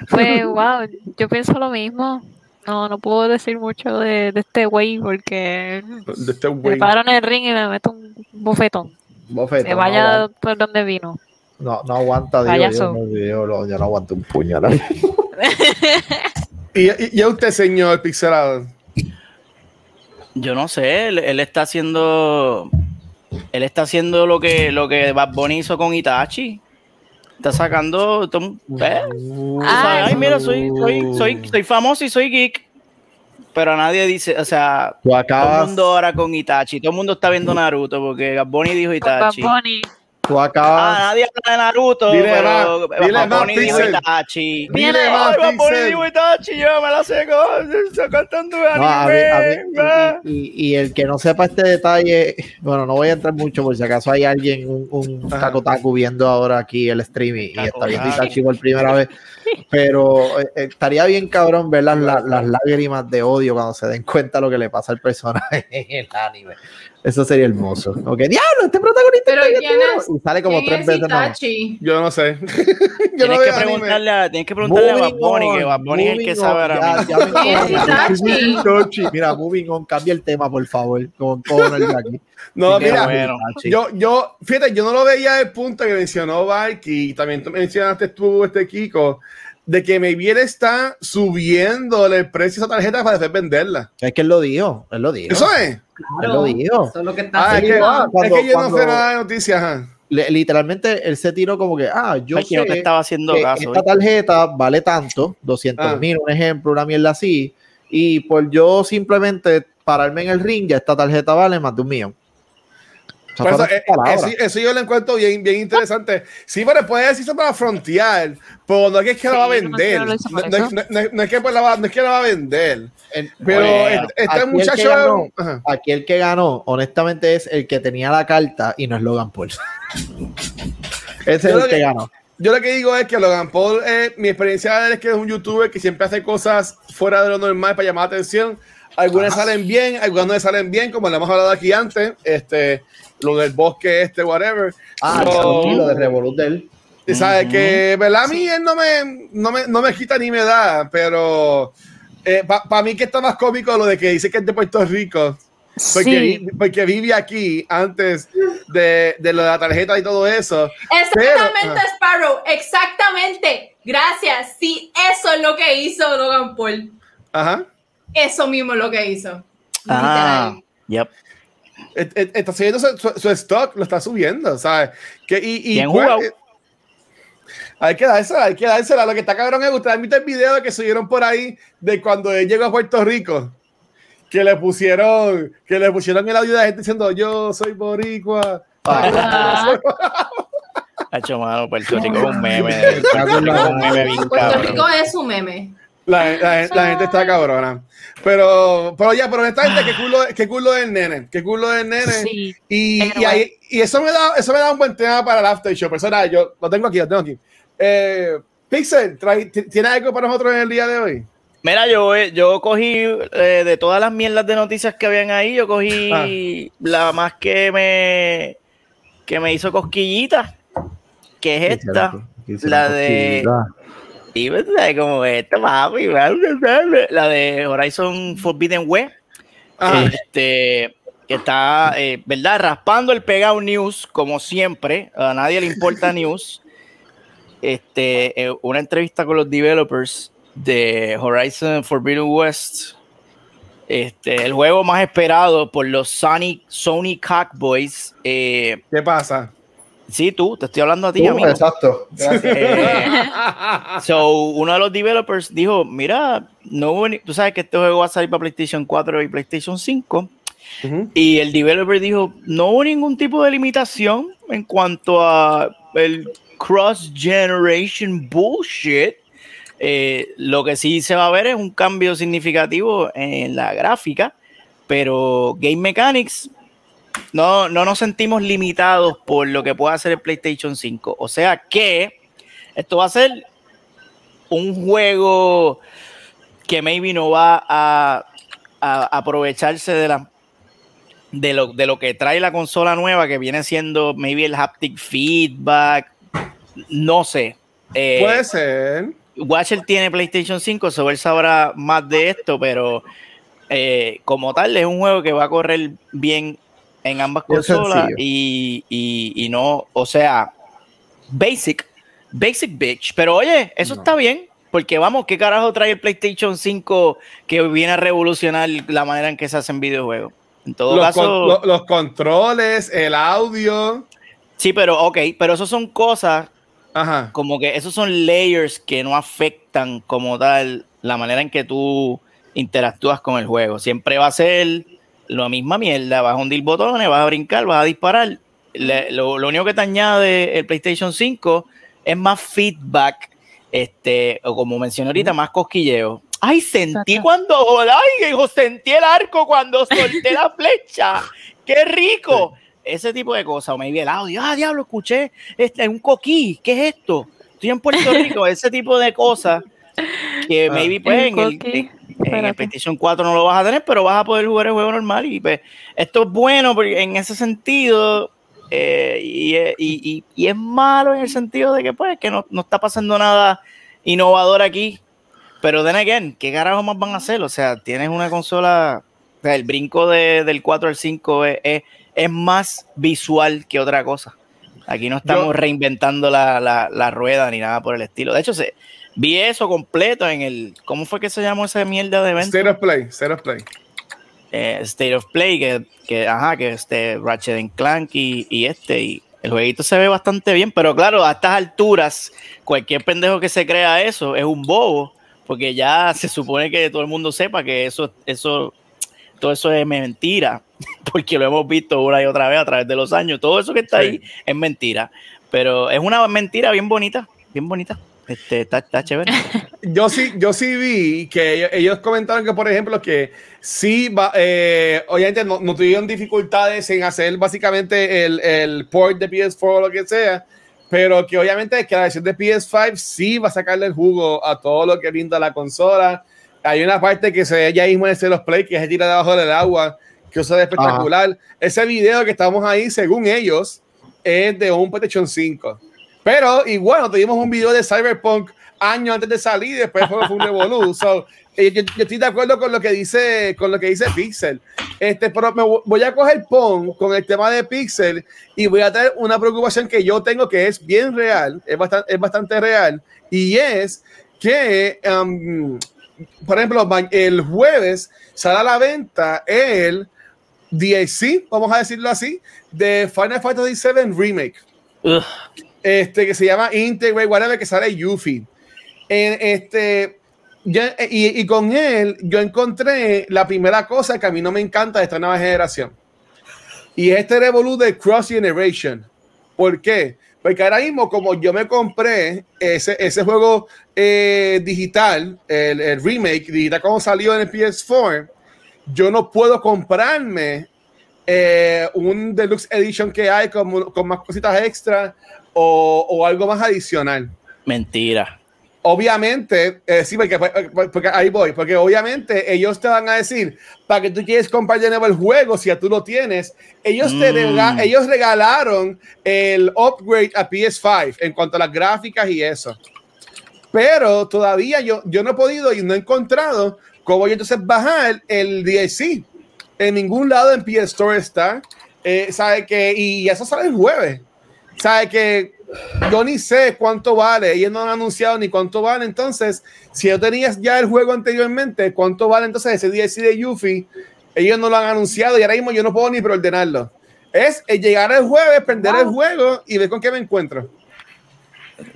Pues, wow, yo pienso lo mismo. No, no puedo decir mucho de, de este güey porque De este me en el ring y me meto un bofetón. Bofetón, Se no vaya aguanta. por donde vino. No, no aguanta, Dios. Yo, no, yo no- no aguanto un puño. Y, y, a usted, señor Pixelado. Yo no sé, él, él está haciendo. Él está haciendo lo que, lo que Bad Bunny hizo con Itachi. Está sacando. tom- ¿eh? O sea, Ay. ay, mira, soy, soy, soy, soy famoso y soy geek. Pero nadie dice, o sea, todo el mundo ahora con Itachi. Todo el mundo está viendo Naruto porque Bad Bunny dijo Itachi. Bunny. Tú Ah, acabas, nadie habla de Naruto, Dile pero más, dile más, dijo. Itachi. Dile Ay, más, Bad Bunny Pixel. dijo Itachi, yo me la sé, co- está cantando de No, a mí- a mí- anime. ah. y, y- y el que no sepa este detalle, bueno, no voy a entrar mucho por si acaso hay alguien, un, un taco taco viendo ahora aquí el streaming y Taco está viendo. Itachi por primera vez, pero eh, eh, estaría bien cabrón ver las, las, las lágrimas de odio cuando se den cuenta lo que le pasa al personaje en el anime. Eso sería hermoso. Ok, diablo, este protagonista Pero está bien ¿quién duro", es- y sale como ¿Quién tres es veces más. Yo no sé. Yo Tienes no que preguntarle a, tienes que preguntarle a Bad Bunny, que on, Bad Bunny es el que sabe ahora. Mira, moving on, cambia el tema, por favor. Con, con el de aquí. No, Qué mira, bueno. Yo, yo, fíjate, yo no lo veía el punto que mencionó Valky y también tú mencionaste tú, este Kiko, de que Maybe está subiendo el precio de esa tarjeta para después venderla. Es que él lo dijo, él lo dijo. ¿Eso es? Él lo dijo. Eso es lo que está Ah, es que, haciendo. Cuando- es que yo cuando- no sé nada de noticias. ajá. le- literalmente él se tiró como que, ah, yo Ay, que no te sé estaba haciendo que caso. esta tarjeta vale tanto, 200 Ah. mil, un ejemplo, una mierda así, y por yo simplemente pararme en el ring, ya esta tarjeta vale más de un millón. O sea, Por eso, fueron eh, palabras. eso, eso yo lo encuentro bien, bien interesante. Sí, pero puede decirse para frontear, pero no es que la va a Sí, vender. No, es que pues la va, no es que la va a vender. El- Pero Bueno, este, este que muchacho. ganó-. Aquí el que ganó, honestamente, es el que tenía la carta y no es Logan Paul. Ese es Yo lo el que que- ganó. Yo lo que digo es que Logan Paul, eh, mi experiencia de él es que es un youtuber que siempre hace cosas fuera de lo normal para llamar la atención. Algunas salen bien, algunas no le salen bien, como le hemos hablado aquí antes. Este, lo del bosque, este, whatever. Ah, sí, lo de Revolut de él. Y sabes Ujú. que, ¿verdad? A mí él no me, no me, no me quita ni me da, pero para mí que está más cómico lo de que dice que es de Puerto Rico, porque, Sí, vi- porque vive aquí antes de, de lo de la tarjeta y todo eso. Exactamente, Pero- Sparrow, exactamente. Gracias. Sí, eso es lo que hizo Logan Paul. Ajá. Eso mismo es lo que hizo. Ah, yep. Está subiendo su, su- su stock, lo está subiendo, ¿sabes? Que, y, y jugado. eh, hay que dársela, hay que dársela. Lo que está cabrón es, ustedes han visto el video que subieron por ahí de cuando él llegó a Puerto Rico, que le pusieron, que le pusieron el audio de la gente diciendo yo soy boricua. Ah, Ha hecho mano, Puerto Rico es un meme. Puerto Rico es un meme La, la- la gente está cabrona. Pero, pero ya, pero honestamente, qué culo, qué culo del nene, qué culo del nene. sí. Y, Pero y, ahí- y eso, me da, eso me da un buen tema para el after show. Persona, yo lo tengo aquí, lo tengo aquí. Eh, Pixel, trae- ti- ¿tiene algo para nosotros en el día de hoy? Mira, yo, eh, yo cogí eh, de todas las mierdas de noticias que habían ahí, yo cogí la más que me que me hizo cosquillita, que es esta, la de y ¿sabes? como esta, papi, la de Horizon Forbidden West, Ajá. este que está, eh, ¿verdad? Raspando el pegado news, como siempre, a nadie le importa news. Este, eh, una entrevista con los developers de Horizon Forbidden West. Este, el juego más esperado por los Sonic, Sony Cockboys. Eh, ¿Qué pasa? Sí, tú, te estoy hablando a ti, Uh, amigo. exacto. Gracias. Eh, so, uno de los developers dijo, mira, no hubo ni- tú sabes que este juego va a salir para PlayStation 4 y PlayStation 5. Ujú. Y el developer dijo, no hubo ningún tipo de limitación en cuanto a el cross-generation bullshit. Eh, lo que sí se va a ver es un cambio significativo en la gráfica, pero Game Mechanics no, no nos sentimos limitados por lo que pueda hacer el PlayStation 5. O sea que esto va a ser un juego que maybe no va a, a aprovecharse de la de lo, de lo que trae la consola nueva, que viene siendo maybe el haptic feedback, no sé. Eh, Puede ser. Watcher tiene PlayStation 5, so él sabrá más de esto, pero eh, como tal es un juego que va a correr bien en ambas consolas y, y- y no, o sea, basic, basic bitch. Pero oye, eso No. está bien, porque vamos, ¿qué carajo trae el PlayStation 5 que viene a revolucionar la manera en que se hacen videojuegos? En todo Los, caso, con- lo- los controles, el audio. sí, pero ok, pero eso son cosas Ajá. como que esos son layers que no afectan como tal la manera en que tú interactúas con el juego. Siempre va a ser la misma mierda. Vas a hundir botones, vas a brincar, vas a disparar. Le- lo, lo único que te añade el PlayStation 5 es más feedback, este, o como mencioné ahorita, más cosquilleo. Ay, sentí cuando, ay, hijo, sentí el arco cuando solté la flecha. ¡Qué rico! Ese tipo de cosas, o me vi el audio, ah, diablo, escuché este, un coquí, ¿qué es esto? Estoy en Puerto Rico, ese tipo de cosas que maybe pues, El en, el, coquí, en el. PlayStation 4 no lo vas a tener, pero vas a poder jugar el juego normal. Y pues, esto es bueno porque en ese sentido, eh, y, y- y- y es malo en el sentido de que pues que no, no está pasando nada innovador aquí. Pero then again, ¿qué carajo más van a hacer? O sea, tienes una consola, o sea, el brinco de- del 4 al 5 es, es- es más visual que otra cosa. Aquí no estamos Yo- reinventando la, la- la rueda ni nada por el estilo. De hecho, se, vi eso completo en el. ¿Cómo fue que se llamó esa mierda de evento? State of Play, State of Play. Eh, State of Play, que, que, ajá, que este Ratchet and Clank y, y este, y El jueguito se ve bastante bien, pero claro, a estas alturas, cualquier pendejo que se crea eso es un bobo, porque ya se supone que todo el mundo sepa que eso, eso, todo eso es mentira, porque lo hemos visto una y otra vez a través de los años. Todo eso que está Sí. ahí es mentira, pero es una mentira bien bonita, bien bonita. Este, está, está chévere. Yo sí, yo sí vi que ellos, ellos comentaron que, por ejemplo, que sí, va, eh, obviamente no, no tuvieron dificultades en hacer básicamente el, el port de PS4 o lo que sea, pero que obviamente que la versión de PS5 sí va a sacarle el jugo a todo lo que brinda la consola. Hay una parte que se ve ya mismo en ese los play que se tira debajo del agua, que eso es espectacular. Ese video que estamos ahí, según ellos, es de un PlayStation 5. Pero igual, tuvimos un video de Cyberpunk años antes de salir, después fue, un revolú. So, eh, yo, yo estoy de acuerdo con lo que dice, con lo que dice Pixel. Este, pero me vo- voy a coger PON con el tema de Pixel y voy a traer una preocupación que yo tengo que es bien real, es bastante, es bastante real, y es que, um, por ejemplo, el jueves sale a la venta el DLC, vamos a decirlo así, de Final Fantasy VII Remake Ugh, este, que se llama Integrate, whatever, que sale Yuffie. Este, ya- y, y con él yo encontré la primera cosa que a mí no me encanta de esta nueva generación. Y es este revolú de Cross Generation. ¿Por qué? Porque ahora mismo, como yo me compré ese, ese juego eh, digital, el, el remake digital, como salió en el PS4, yo no puedo comprarme eh, un deluxe edition que hay con, con más cositas extra o, o algo más adicional. mentira. Obviamente, eh, sí, porque, porque ahí voy, porque obviamente ellos te van a decir, para que tú quieres comprar de nuevo el juego, si ya tú lo tienes, ellos, te Mm. rega- ellos regalaron el upgrade a PS5 en cuanto a las gráficas y eso. Pero todavía yo, yo no he podido y no he encontrado cómo yo entonces bajar el DLC. En ningún lado en PS Store está. Eh, ¿Sabe que Y eso sale el jueves. ¿Sabe que yo ni sé cuánto vale, ellos no han anunciado ni cuánto vale, entonces, si yo tenías ya el juego anteriormente, ¿cuánto vale entonces ese DLC de Yuffie? Ellos no lo han anunciado y ahora mismo yo no puedo ni preordenarlo. Es el llegar el jueves, prender el juego y ver con qué me encuentro.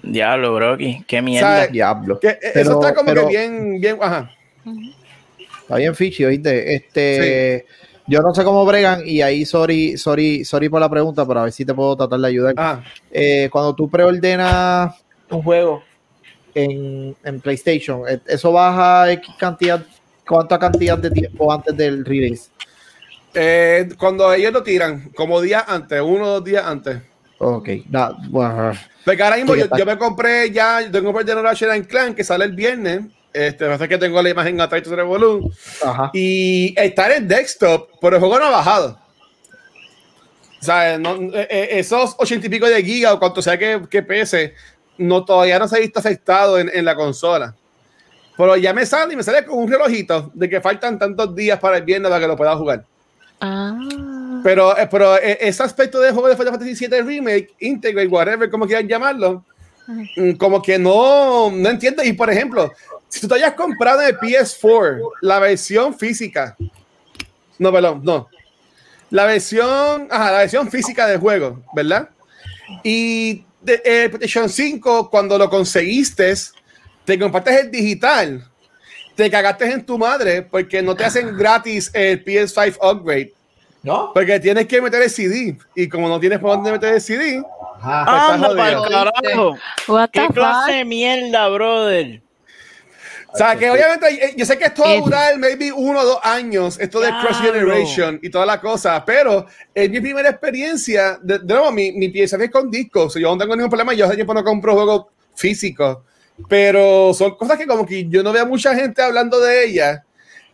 Diablo, Brocky, qué mierda. ¿Sabe? Diablo. Que, eh, Pero- eso está como pero- que bien, bien, ajá. Está bien fichi, oíste. Este, yo no sé cómo bregan y ahí sorry, sorry, sorry por la pregunta, pero a ver si te puedo tratar de ayudar. ajá. Eh, cuando tú preordenas un juego en, en PlayStation, eh, eso baja X cantidad, ¿cuánta cantidad de tiempo antes del release? Eh, cuando ellos lo tiran, como días antes, uno o dos días antes. Ok, bueno, Porque ahora mismo yo, yo me compré ya, tengo el Generation Clan que sale el viernes. Este, pasa que tengo la imagen atrás de Revolut. ajá. Y está en desktop, pero el juego no ha bajado. O sea, no- eh, eh, esos ochenta y pico de gigas o cuanto sea que, que pese, no, todavía no se ha visto afectado en, en la consola. Pero ya me sale y me sale con un relojito de que faltan tantos días para el viernes para que lo pueda jugar. Ah. Pero, eh, pero eh, ese aspecto de juego de Final Fantasy VII Remake, Integrate, whatever, como quieran llamarlo, mm, como que no, no entiendo. Y por ejemplo, si tú te hayas comprado en el PS4 la versión física, no, perdón, no, la versión, ajá, la versión física del juego, ¿verdad? Y de, el PlayStation 5, cuando lo conseguiste, te compartes el digital, te cagaste en tu madre porque no te hacen gratis el PS5 upgrade. ¿No? Porque tienes que meter el CD. Y como no tienes por dónde meter el CD, Ajá. Anda jodido. carajo. What ¿Qué clase de mierda, brother? O sea, que obviamente eh, yo sé que esto va a durar maybe uno o dos años, esto de Cross. Generation y toda la cosa, pero es mi primera experiencia. De, de nuevo, mi, mi pieza es con discos, yo no tengo ningún problema, yo hace tiempo no compro juegos físicos, pero son cosas que como que yo no veo mucha gente hablando de ellas.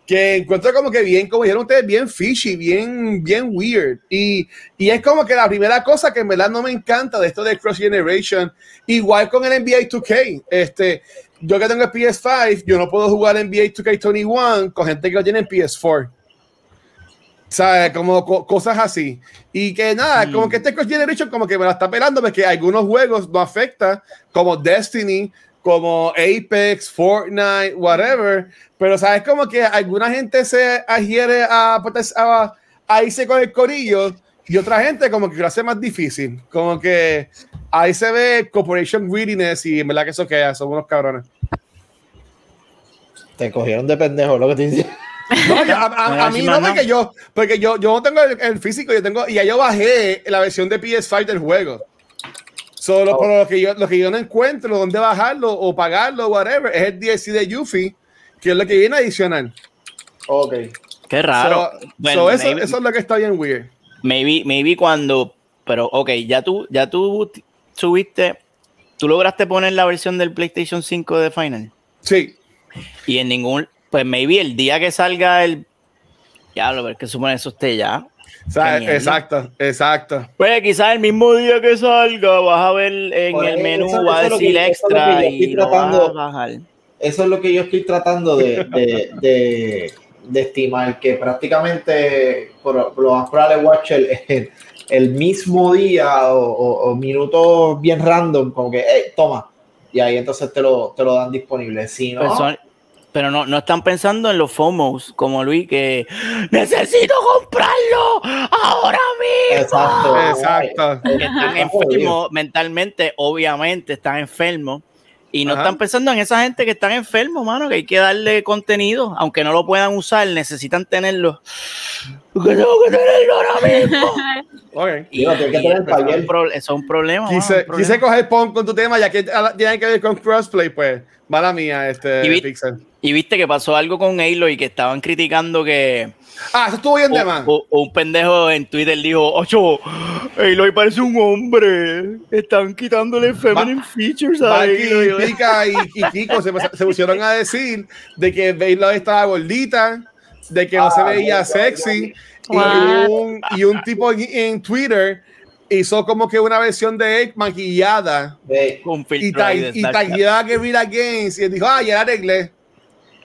que encuentro como que bien, como dijeron ustedes, bien fishy, bien, bien weird. Y, y es como que la primera cosa que en verdad no me encanta de esto de Cross Generation, igual con el NBA 2K. Este, yo que tengo el PS5, yo no puedo jugar NBA 2K21 con gente que lo tiene en PS4. ¿Sabes? Como co- cosas así. Y que nada, como que este Cross Generation como que me la está pelando porque algunos juegos no afecta, como Destiny, como Apex, Fortnite, whatever. Pero sabes como que alguna gente se adhiere a, a, a irse con el corillo y otra gente como que lo hace más difícil. Como que ahí se ve corporation greediness y en verdad que eso queda, son unos cabrones. Te cogieron de pendejo, lo que te dice. No, a, a- a mí no, porque yo, porque yo, yo no tengo el, el físico, yo tengo, y ya yo bajé la versión de PS5 del juego. Solo Oh. por lo que yo, lo que yo no encuentro dónde bajarlo o pagarlo, whatever, es el DLC de Yuffie, que es lo que viene adicional. Ok. Qué raro. So- Bueno, so eso, maybe, eso es lo que está bien weird. maybe, maybe cuando. Pero, ok, ya tú, ya tú subiste. Tú lograste poner la versión del PlayStation 5 de Final. Sí. Y en ningún. Pues maybe el día que salga el. Ya lo ver que supone eso esté ya. Exacto, exacto. Pues quizás el mismo día que salga vas a ver en Pues el menú, eso- va a es decir que- es extra y lo vas a bajar. Eso es lo que yo estoy tratando de, de, de, de estimar, que prácticamente por, por lo más probable watch el, mismo día o, o, o minutos bien random, como que, hey, toma, y ahí entonces te lo, te lo dan disponible. Si no, Pues son- pero no, no están pensando en los FOMOs, como Luis, que necesito comprarlo ahora mismo. exacto. Exacto. Que están enfermos mentalmente, obviamente están enfermos. Y no Ajá. están pensando en esa gente que están enfermos, mano, que hay que darle contenido, aunque no lo puedan usar, necesitan tenerlo. Porque tengo que tenerlo ahora mismo. Ok. Y, Digo, tiene que y tener eso es pro- eso es un problema. mano, Quise, un problema. quise coger pon con tu tema, ya que ah, tiene que ver con crossplay, pues, mala mía, este Y vi- Pixel. Y viste que pasó algo con Halo y que estaban criticando que Ah, eso estuvo bien de un, más. un- un pendejo en Twitter dijo, ocho, Aloy parece un hombre. Están quitándole feminine features a Aloy". Pika y, y Kiko se, se pusieron a decir de que Baylor estaba gordita, de que no se Ah, veía no, sexy, y un, y un tipo en, en Twitter hizo como que una versión de él maquillada y, de tag- y Snapchat. tagueada que Games y él dijo, ah, ya la arreglé.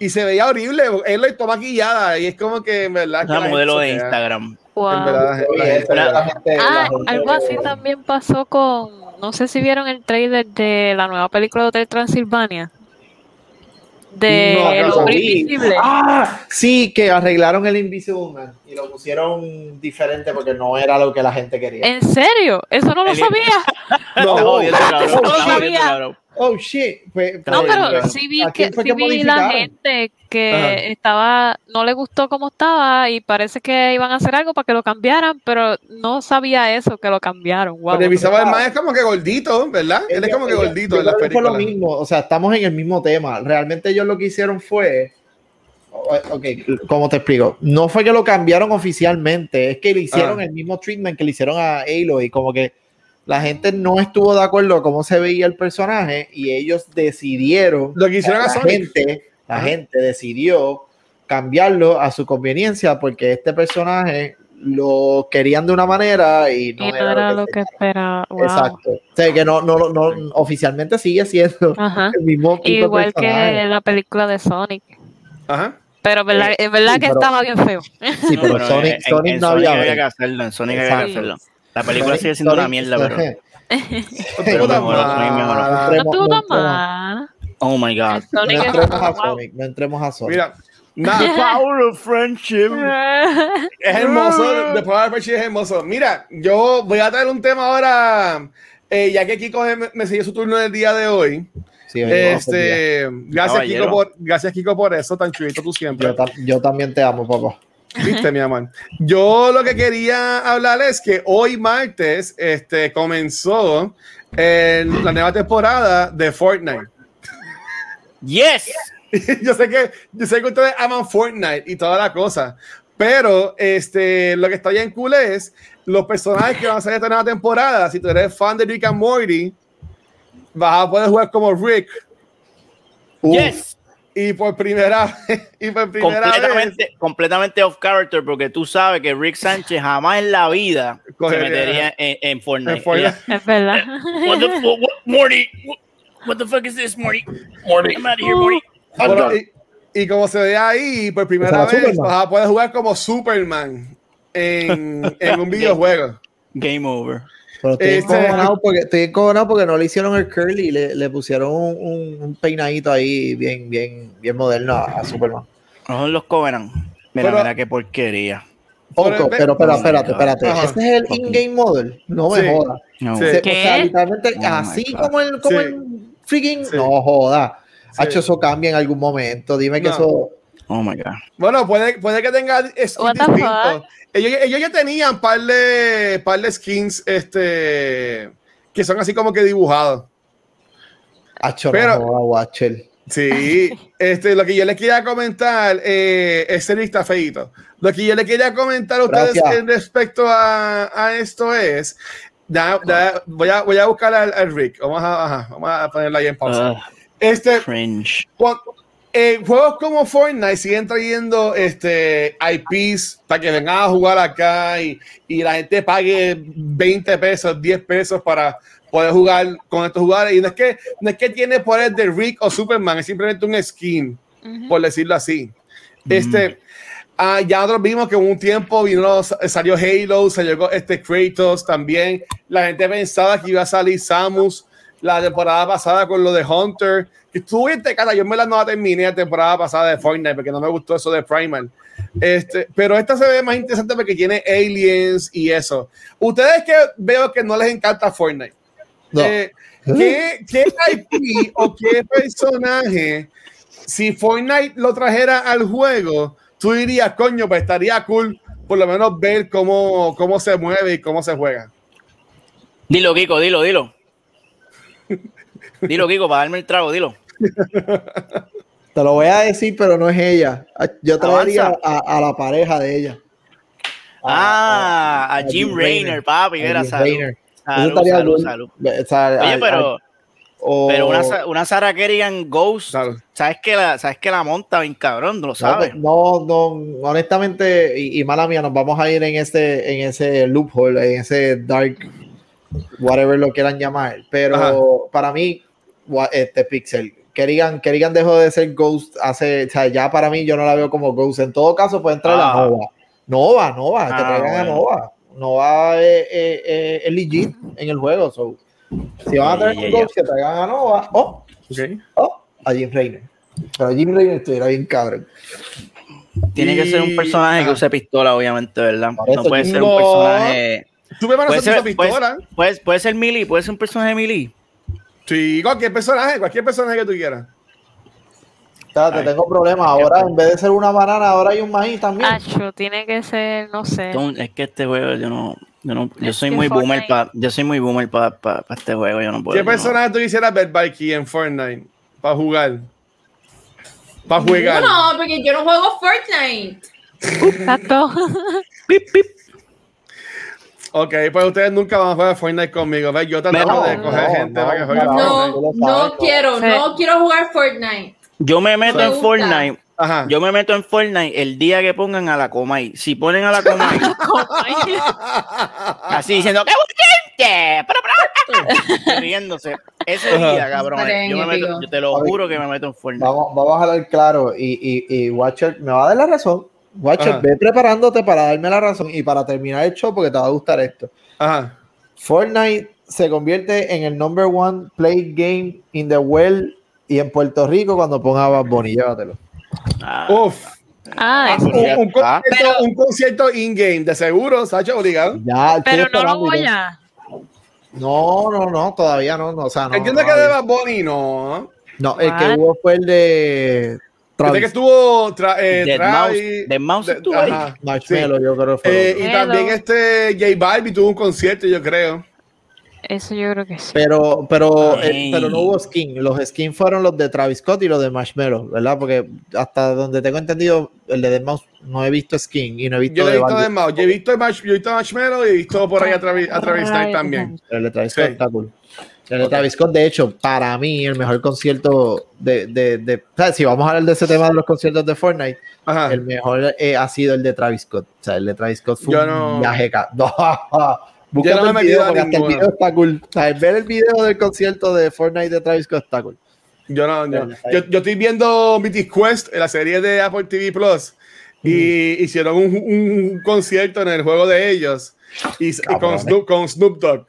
Y se veía horrible, él lo está maquillada y es como que en verdad. que Una la modelo de. Instagram. Wow. En verdad, la oye, gente- eso es la gente- la Ah, algo así también pasó con, no sé si vieron el trailer de la nueva película de Hotel Transilvania. De No, El no Hombre vi. Invisible. Ah, sí, que arreglaron el Invisible Man y lo pusieron diferente porque no era lo que la gente quería. ¿En serio? Eso no lo sabía. No, jodiendo, cabrón, eso no jodiendo, sabía. Oh shit. Pues, No, pues, pero sí vi, ¿a que, sí vi la gente que Ajá. estaba, no le gustó cómo estaba y parece que iban a hacer algo para que lo cambiaran, pero no sabía eso, que lo cambiaron. Wow. Pero el Visaba del Man es como que gordito, ¿verdad? Él es como que gordito en las fue lo películas. mismo, o sea, estamos en el mismo tema. Realmente ellos lo que hicieron fue, ok, ¿cómo te explico? No fue que lo cambiaron oficialmente, es que le hicieron Ah. el mismo treatment que le hicieron a Aloy, como que la gente no estuvo de acuerdo con cómo se veía el personaje y ellos decidieron, Lo que hicieron a la Sonic. gente, la Ajá. gente decidió cambiarlo a su conveniencia porque este personaje lo querían de una manera y no, y no era lo que esperaba. Wow. Exacto. O sea, que no, no, no, oficialmente sigue siendo Ajá. el mismo tipo Igual que la película de Sonic. Ajá. Pero verdad, Eh, es verdad sí, que pero- estaba bien feo. Sí, No, pero Sonic, en- Sonic en no Sonic había había que hacerlo, en Sonic había que hacerlo. La película sigue siendo una mierda, pero. Pero mejoró, mejoró. No estuvo no tan mal. Oh my god. No entremos a. Sonic, no entremos a Sonic. Mira, nada, Power of friendship. es hermoso. The Power of Friendship es hermoso. Mira, yo voy a traer un tema ahora, eh, ya que Kiko me, me siguió su turno del día de hoy. Sí. Este, gracias. Kiko, por, gracias Kiko por eso, tan chulito tú siempre. yo, yo también te amo, papá. Viste, mi amor. Yo lo que quería hablar es que hoy martes este, comenzó eh, la nueva temporada de Fortnite. Yes. yo sé que yo sé que ustedes aman Fortnite y toda la cosa, pero este lo que está bien cool es los personajes que van a salir esta nueva temporada. Si tú eres fan de Rick and Morty, vas a poder jugar como Rick Yes. Y por primera vez y por primera vez completamente, completamente off character porque tú sabes que Rick Sánchez jamás en la vida Cogería- se metería en, en Fortnite. en Fortnite. Es verdad. What the what- Morty? What, what the fuck is this, Morty? Morty, I'm out of here, Morty. Bueno, y, y como se ve ahí, por primera vez Superman. vas a poder jugar como Superman en, en un videojuego. Game over. Pero estoy este- encojonado porque, estoy encojonado porque no le hicieron el curly, le, le pusieron un, un- un peinadito ahí bien, bien, bien moderno a, a Superman. No son los Covenant. Mira, Pero- mira qué porquería. Por Poco, el- pero, pero espérate, espérate. Ajá. Ese es el in-game model. No me Sí. jodas. No. Sí. Se- ¿Qué? O sea, literalmente Oh así como el, como Sí. el freaking. Sí. No joda. Sí. Hacho, eso cambia en algún momento. Dime que No. eso. Oh my God. Bueno, puede, puede que tenga skins distintos. Ellos, ellos ya tenían par de, par de skins este, que son así como que dibujados. Pero- Watcher. Sí, este, lo que yo les quería comentar, eh, ese lista feito. Lo que yo le quería comentar a ustedes Gracias. en respecto a, a esto es, da- da- voy, a, voy a buscar al, al Rick, vamos a, ajá, vamos a ponerla ahí en pausa. Ah, este, cringe. Eh, juegos como Fortnite siguen trayendo este, IPs para que vengan a jugar acá y, y la gente pague 20 pesos, 10 pesos para poder jugar con estos jugadores. Y no es que, no es que tiene poderes de Rick o Superman, es simplemente un skin, por decirlo así. Este, ah, ya nosotros vimos que en un tiempo vino, salió Halo, salió este Kratos también. La gente pensaba que iba a salir Samus la temporada pasada con lo de Hunter. Bien cara, yo me la no la terminé la temporada pasada de Fortnite porque no me gustó eso de Primal. Este, pero esta se ve más interesante porque tiene aliens y eso. Ustedes que veo que no les encanta Fortnite. No. Eh, ¿qué, ¿Qué IP o qué personaje, si Fortnite lo trajera al juego, tú dirías, coño, pues estaría cool por lo menos ver cómo, cómo se mueve y cómo se juega? Dilo, Kiko, dilo, dilo. Dilo, Kiko, para darme el trago, dilo. Te lo voy a decir, pero no es ella. Yo traería a, a la pareja de ella. Ah, a Jim Raynor, papi, era Jim salud. Raynor. Salud, salud, salud. Oye, pero, pero una, una Sarah Kerrigan Ghost. ¿sabes que la, sabes que la monta bien cabrón, lo sabes? No, no, honestamente, y, y mala mía, nos vamos a ir en ese, en ese loophole, en ese dark, whatever lo quieran llamar. Pero Ajá. para mí, este Pixel, Kerrigan, Kerrigan dejó de ser Ghost hace, o sea, ya para mí yo no la veo como Ghost. En todo caso, puede entrar la Ah. Nova. Nova, Nova, que Ah, traigan a. Nova. Nova es, es- es- es legit en el juego. so, si van a traer un. Ghost, que traigan a Nova. Oh, oh, a Jim Raynor. Pero Jim Raynor estuviera bien cabrón. Tiene que ser un personaje que use pistola, obviamente, ¿verdad? No puede ser un personaje. Tú me van a hacer ser, esa pistola. puede, puede- puede ser melee, puede ser un personaje melee. Sí, cualquier personaje, cualquier personaje que tú quieras. Ay. tengo problemas. Ahora, en vez de ser una banana, ahora hay un maíz también. Acho, tiene que ser, no sé. Entonces, es que este juego yo no, yo no, yo soy muy boomer para, yo soy muy boomer para este juego, yo no puedo. ¿Qué no- personaje tú quisieras ver, Valky, en Fortnite? Para jugar. Para jugar. No, porque yo no juego Fortnite. Exacto. Pip, pip. Ok, pues ustedes nunca van a jugar Fortnite conmigo. ¿ves? Yo tratando No, de coger no, gente no, para que juegue no. Fortnite. No, no quiero, Sí. no quiero jugar Fortnite. Yo me meto Me en gusta. Fortnite, Ajá. yo me meto en Fortnite el día que pongan a la Comay. Si ponen a la Comay, así diciendo ¡Qué gente! Pero, pero, riéndose. Ese día, cabrón. Estaré Yo, me meto, yo te lo A juro que me meto en Fortnite. Vamos, vamos a hablar claro. Y, y, y Watcher me va a dar la razón. Watcher, Ajá. ve preparándote para darme la razón y para terminar el show porque te va a gustar esto. Ajá. Fortnite se convierte en el number one play game in the world y en Puerto Rico cuando ponga Bad Bunny. Llévatelo. Ah, Uf. Ah, Ah, es- Un, un concierto, un concierto in-game, de seguro, Sacho, obligado. Ya, pero no lo voy a. No, no, no, todavía no. no o sea, no, Entiendo no, que de Bad Bunny no. no, el que hubo fue el de Travis que estuvo tra eh, Dead Travis- Mouse- Dead Mouse de- estuvo ahí. ajá, Marshmello, sí. yo creo que fue. Eh, otro. y también este J Balvin tuvo un concierto, yo creo. Eso yo creo que sí. Pero, pero, eh, pero no hubo skin. Los skins fueron los de Travis Scott y los de Marshmello, ¿verdad? Porque hasta donde tengo entendido, el de Deadmau5 no he visto skin y no he visto Yo he visto de Balvin. Mouse. Yo he visto, Marsh- yo he visto Marshmello y he visto por ahí a Travis, a Travis Knight también. El de Travis Sí. Scott está cool. El de Travis Scott, de hecho, para mí, el mejor concierto de, de, de- o sea, si vamos a hablar de ese tema de los conciertos de Fortnite, Ajá. el mejor eh, ha sido el de Travis Scott. O sea, el de Travis Scott fue Yo un no- viaje No, Yo no me el video porque hasta el video está cool. O sea, ver el video del concierto de Fortnite de Travis Scott está cool. Yo, no, yo, yo, yo estoy viendo Mythic Quest, la serie de Apple TV Plus, y hicieron un, un concierto en el juego de ellos y, y con. Snoop, con Snoop Dogg.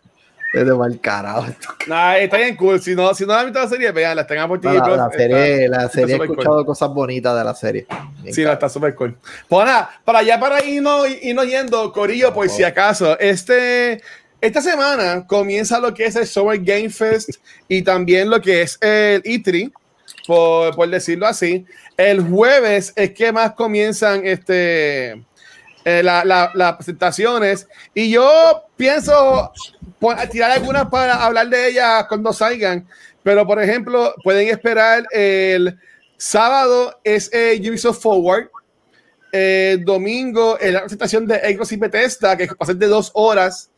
Desde mal carajo. Nah, está bien cool. Si no, si no han visto la serie, veanla, están por No, la, la está- serie, la serie he cool. escuchado cosas bonitas de la serie. Bien Sí, no, está súper cool. Pues nada, para allá, para irnos, irnos yendo, Corillo, por si acaso, este, esta semana comienza lo que es el Summer Game Fest y también lo que es el E3, por, por decirlo así. El jueves es que más comienzan este, eh, la- la- las presentaciones y yo pienso tirar algunas para hablar de ellas cuando salgan, pero por ejemplo, pueden esperar el sábado es eh, Ubisoft Forward, el domingo es la presentación de Xbox y Bethesda, que va a ser de dos horas,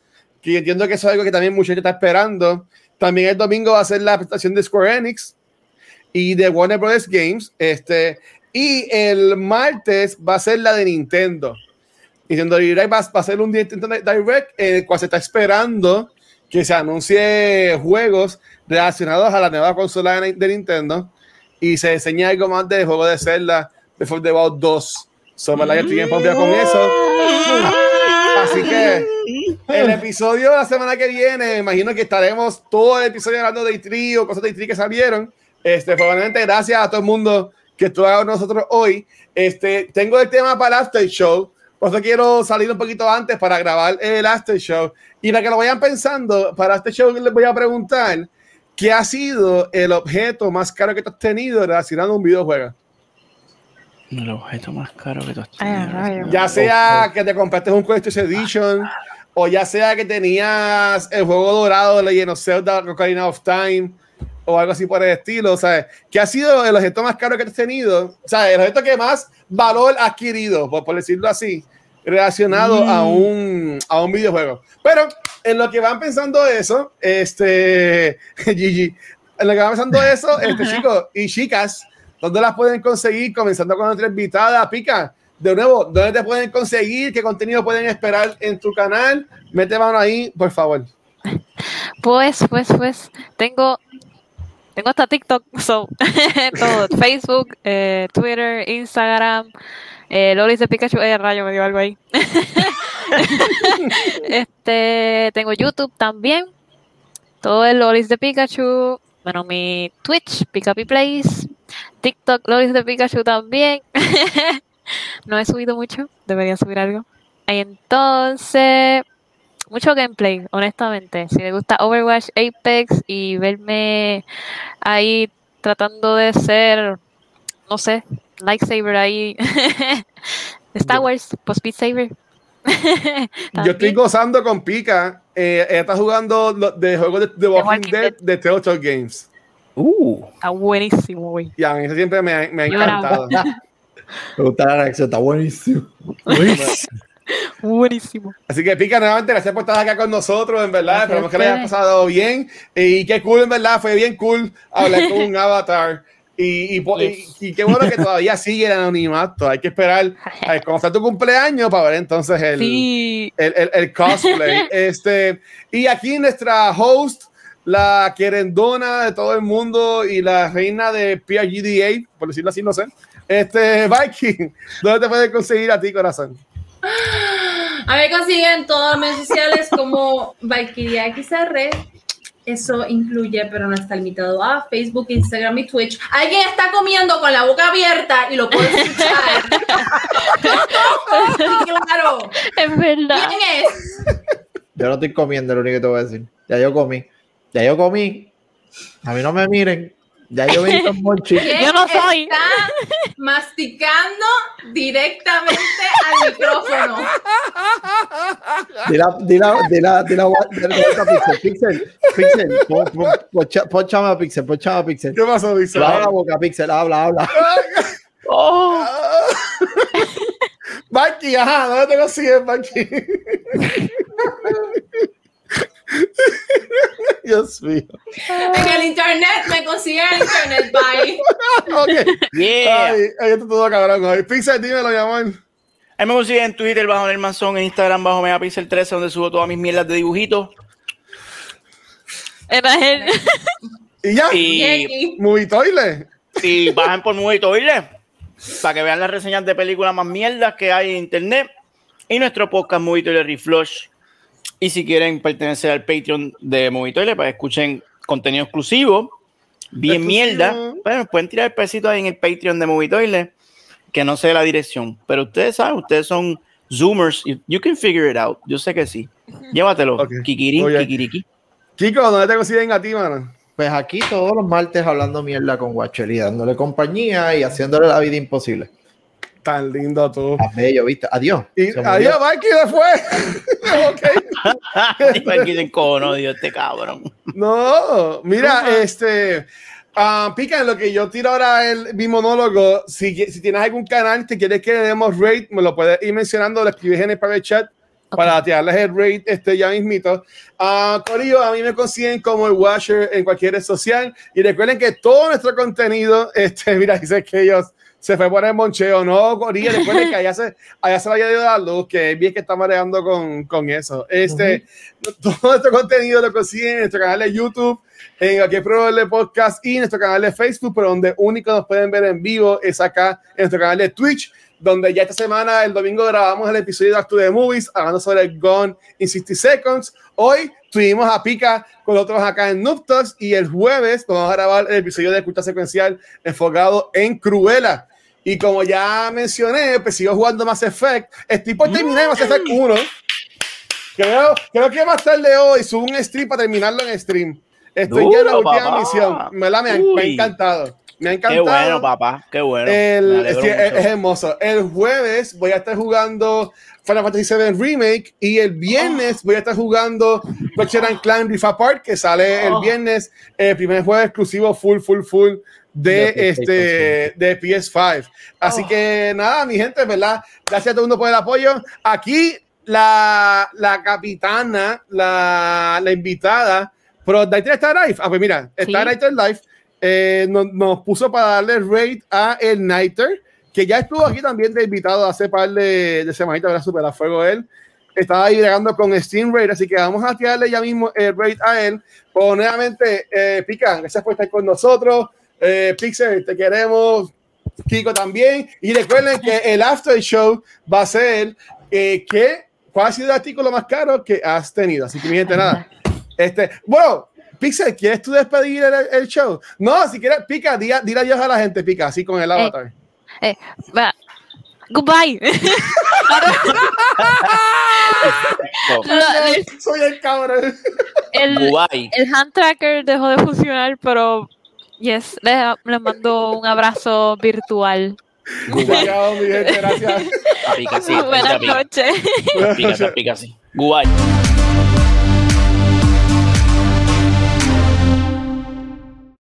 que entiendo que eso es algo que también mucha gente está esperando. También el domingo va a ser la presentación de Square Enix y de Warner Bros. Games. Este, y el martes va a ser la de Nintendo. Nintendo Direct va, va a ser un Nintendo Direct en el cual se está esperando que se anuncie juegos relacionados a la nueva consola de, Nintendo y se enseña algo más del juego de Zelda de For the Wild 2. So, ¿verdad? Yo estoy bien pompeado con eso. Así que el episodio de la semana que viene, imagino que estaremos todo el episodio hablando de E3 o cosas de E3 que salieron. Este, probablemente gracias a todo el mundo que estuvo con nosotros hoy. Este, tengo el tema para el after show. Por eso quiero salir un poquito antes para grabar el after show. Y para que lo vayan pensando, para este show les voy a preguntar ¿qué ha sido el objeto más caro que tú has tenido relacionado a un videojuego? El objeto más caro que tú has Ay, tenido. Ya sea que te compraste un Collector's Edition, o ya sea que tenías el juego dorado de Legend of Zelda Ocarina of Time, o algo así por el estilo. O sea, ¿qué ha sido el objeto más caro que has tenido? O sea, el objeto que más valor ha adquirido, por, por decirlo así, relacionado a, un, a un videojuego. Pero en lo que van pensando eso, este, Gigi, en lo que van pensando eso, este chicos y chicas, ¿dónde las pueden conseguir? Comenzando con nuestra invitada, Pica. De nuevo, ¿dónde te pueden conseguir? ¿Qué contenido pueden esperar en tu canal? Mete mano ahí, por favor. Pues, pues, pues, tengo, tengo hasta TikTok, so, todo, Facebook, eh, Twitter, Instagram, eh, Lolis de Pikachu, eh, rayo, me dio algo ahí. este, tengo YouTube también, todo el Lolis de Pikachu, bueno, mi Twitch, Pikapi Plays, TikTok, Lolis de Pikachu también. no he subido mucho, debería subir algo. Entonces, mucho gameplay, honestamente. Si le gusta Overwatch, Apex y verme ahí tratando de ser, no sé, lightsaber ahí. Star Wars, post Beat Saber. Yo estoy gozando con Pica. Eh, ella está jugando lo- de juegos de, de Walking, Walking Dead Dead. de Telltale Games. Uh, Está buenísimo, güey. Y a mí eso siempre me, ha- me ha encantado. Me gusta la reacción, está buenísimo. Buenísimo. Así que Pica, nuevamente, gracias por estar acá con nosotros, en verdad. Gracias Esperamos que le haya pasado bien. Y qué cool, en verdad, fue bien cool hablar con un avatar. Y, y, y- y qué bueno que todavía sigue el anonimato. Hay que esperar a ver cómo está tu cumpleaños para ver entonces el, Sí. el, el- el cosplay. este, y aquí nuestra host, la querendona de todo el mundo y la reina de PRGDA, por decirlo así, no sé. Este, Viking, ¿dónde te puedes conseguir a ti, corazón? A mí consiguen todas las redes sociales como Valkyria XR. Eso incluye, pero no está limitado a Facebook, Instagram y Twitch. Alguien está comiendo con la boca abierta y lo puedo escuchar. Sí, claro. Es verdad. ¿Quién es? Yo no estoy comiendo, lo único que te voy a decir. Ya yo comí. Ya yo comí. A mí no me miren. Ya yo vi con Monchi. ¿Quién Yo no soy. Está masticando directamente al micrófono. Dila, dila, dila, Pixel, Pixel, Pixel, pon- pon- poncha- ponchame a Pixel, ponchame a Pixel. ¿Qué pasó, Luis? Habla la boca, Pixel, habla, habla. Oh, Viking, ajá, ¿dónde te consigues, Viking? Dios mío. En el internet me consiguen en el internet. Bye. Ok. yeah. Ay, ay, esto todo cabrón. Pixel, dímelo, mi amor. Ahí me consiguen en Twitter bajo el Manzón, en Instagram bajo Megapixel 13, donde subo todas mis mierdas de dibujitos. era él. Y ya. Y, y bajen por Movie Toilet para que vean las reseñas de películas más mierdas que hay en internet. Y nuestro podcast Movie Toilet Reflush Y si quieren pertenecer al Patreon de Movitoile, pues escuchen contenido exclusivo, bien mierda. Bueno, pueden tirar el pesito ahí en el Patreon de Movitoile, que no sé la dirección. Pero ustedes saben, ustedes son Zoomers. You, can figure it out. Yo sé que sí. Llévatelo. Ok. Kikirín, Oye. kikiriki. Kiko, ¿dónde te consiguen a ti, mano? Pues aquí todos los martes hablando mierda con Guacheli, dándole compañía y haciéndole la vida imposible. Tan lindo tú. Ah, bello, ¿viste? Adiós. Y adiós, Mikey, después. ok. Aquí se encojonó, Dios, este cabrón. No, mira, este. ah, pica en lo que yo tiro ahora el, mi monólogo. Si, si tienes algún canal que quieres que le demos rate, me lo puedes ir mencionando, lo escribes en el private chat para tirarles el rate este, ya mismito. Ah, Corillo, a mí me consiguen como el Washer en cualquier red social. Y recuerden que todo nuestro contenido, este, mira, dice que ellos se fue por el moncheo. No, Corillo, recuerden que allá se, allá se le había ido la luz, que bien que está mareando con, con eso. Este, Todo nuestro contenido lo consiguen en nuestro canal de YouTube, en programa de podcast y en nuestro canal de Facebook, pero donde único nos pueden ver en vivo es acá en nuestro canal de Twitch, donde ya esta semana, el domingo, grabamos el episodio de Actu de Movies, hablando sobre el Gone in 60 Seconds. Hoy tuvimos a Pica con nosotros acá en Noob Talks y el jueves vamos a grabar el episodio de Cultura Secuencial enfocado en Cruella. Y como ya mencioné, pues sigo jugando Mass Effect. Estoy por terminar Mass Effect 1. Creo, creo que más tarde hoy subo un stream para terminarlo en stream. Estoy ya en la Duro, última papá. misión. Me, la, me, ha, me ha encantado. Me ha Qué encantado. bueno, papá. Qué bueno. El, es, es- hermoso. El jueves voy a estar jugando Final Fantasy VII Remake y el viernes voy a estar jugando Ratchet and Clank Rift Apart que sale el Oh. viernes, el primer juego exclusivo full, full, full de, De este de PS5. Así Oh. que nada, mi gente, ¿verdad? Gracias a todo el mundo por el apoyo. Aquí la, la capitana, la, la invitada, pero Nighter está live. Ah, pues mira, está Sí. Nighter live. Eh, nos, nos puso para darle rate a el Nighter, que ya estuvo aquí también de invitado hace par de, de semanitas, era super a fuego él. Estaba ahí bregando con Steam Rate, así que vamos a tirarle ya mismo el rate a él. Pues nuevamente, eh, Pica, gracias por estar con nosotros. Eh, Pixel, te queremos. Kiko también. Y recuerden que el after show va a ser eh, que, cuál ha sido el artículo más caro que has tenido. Así que, mi gente, nada. Este, bueno, Pixel, ¿quieres tú despedir el, el show? No, si quieres, Pica, di, dile adiós a la gente, Pica, así con el avatar. Eh, va. Goodbye. El, Soy el cabrón. el, Kuwait. el hand tracker dejó de funcionar, pero yes, les, les mando un abrazo virtual. Chao, mi gente, gracias. Pica, sí, Buenas noches. pica, pica, sí. Kuwait.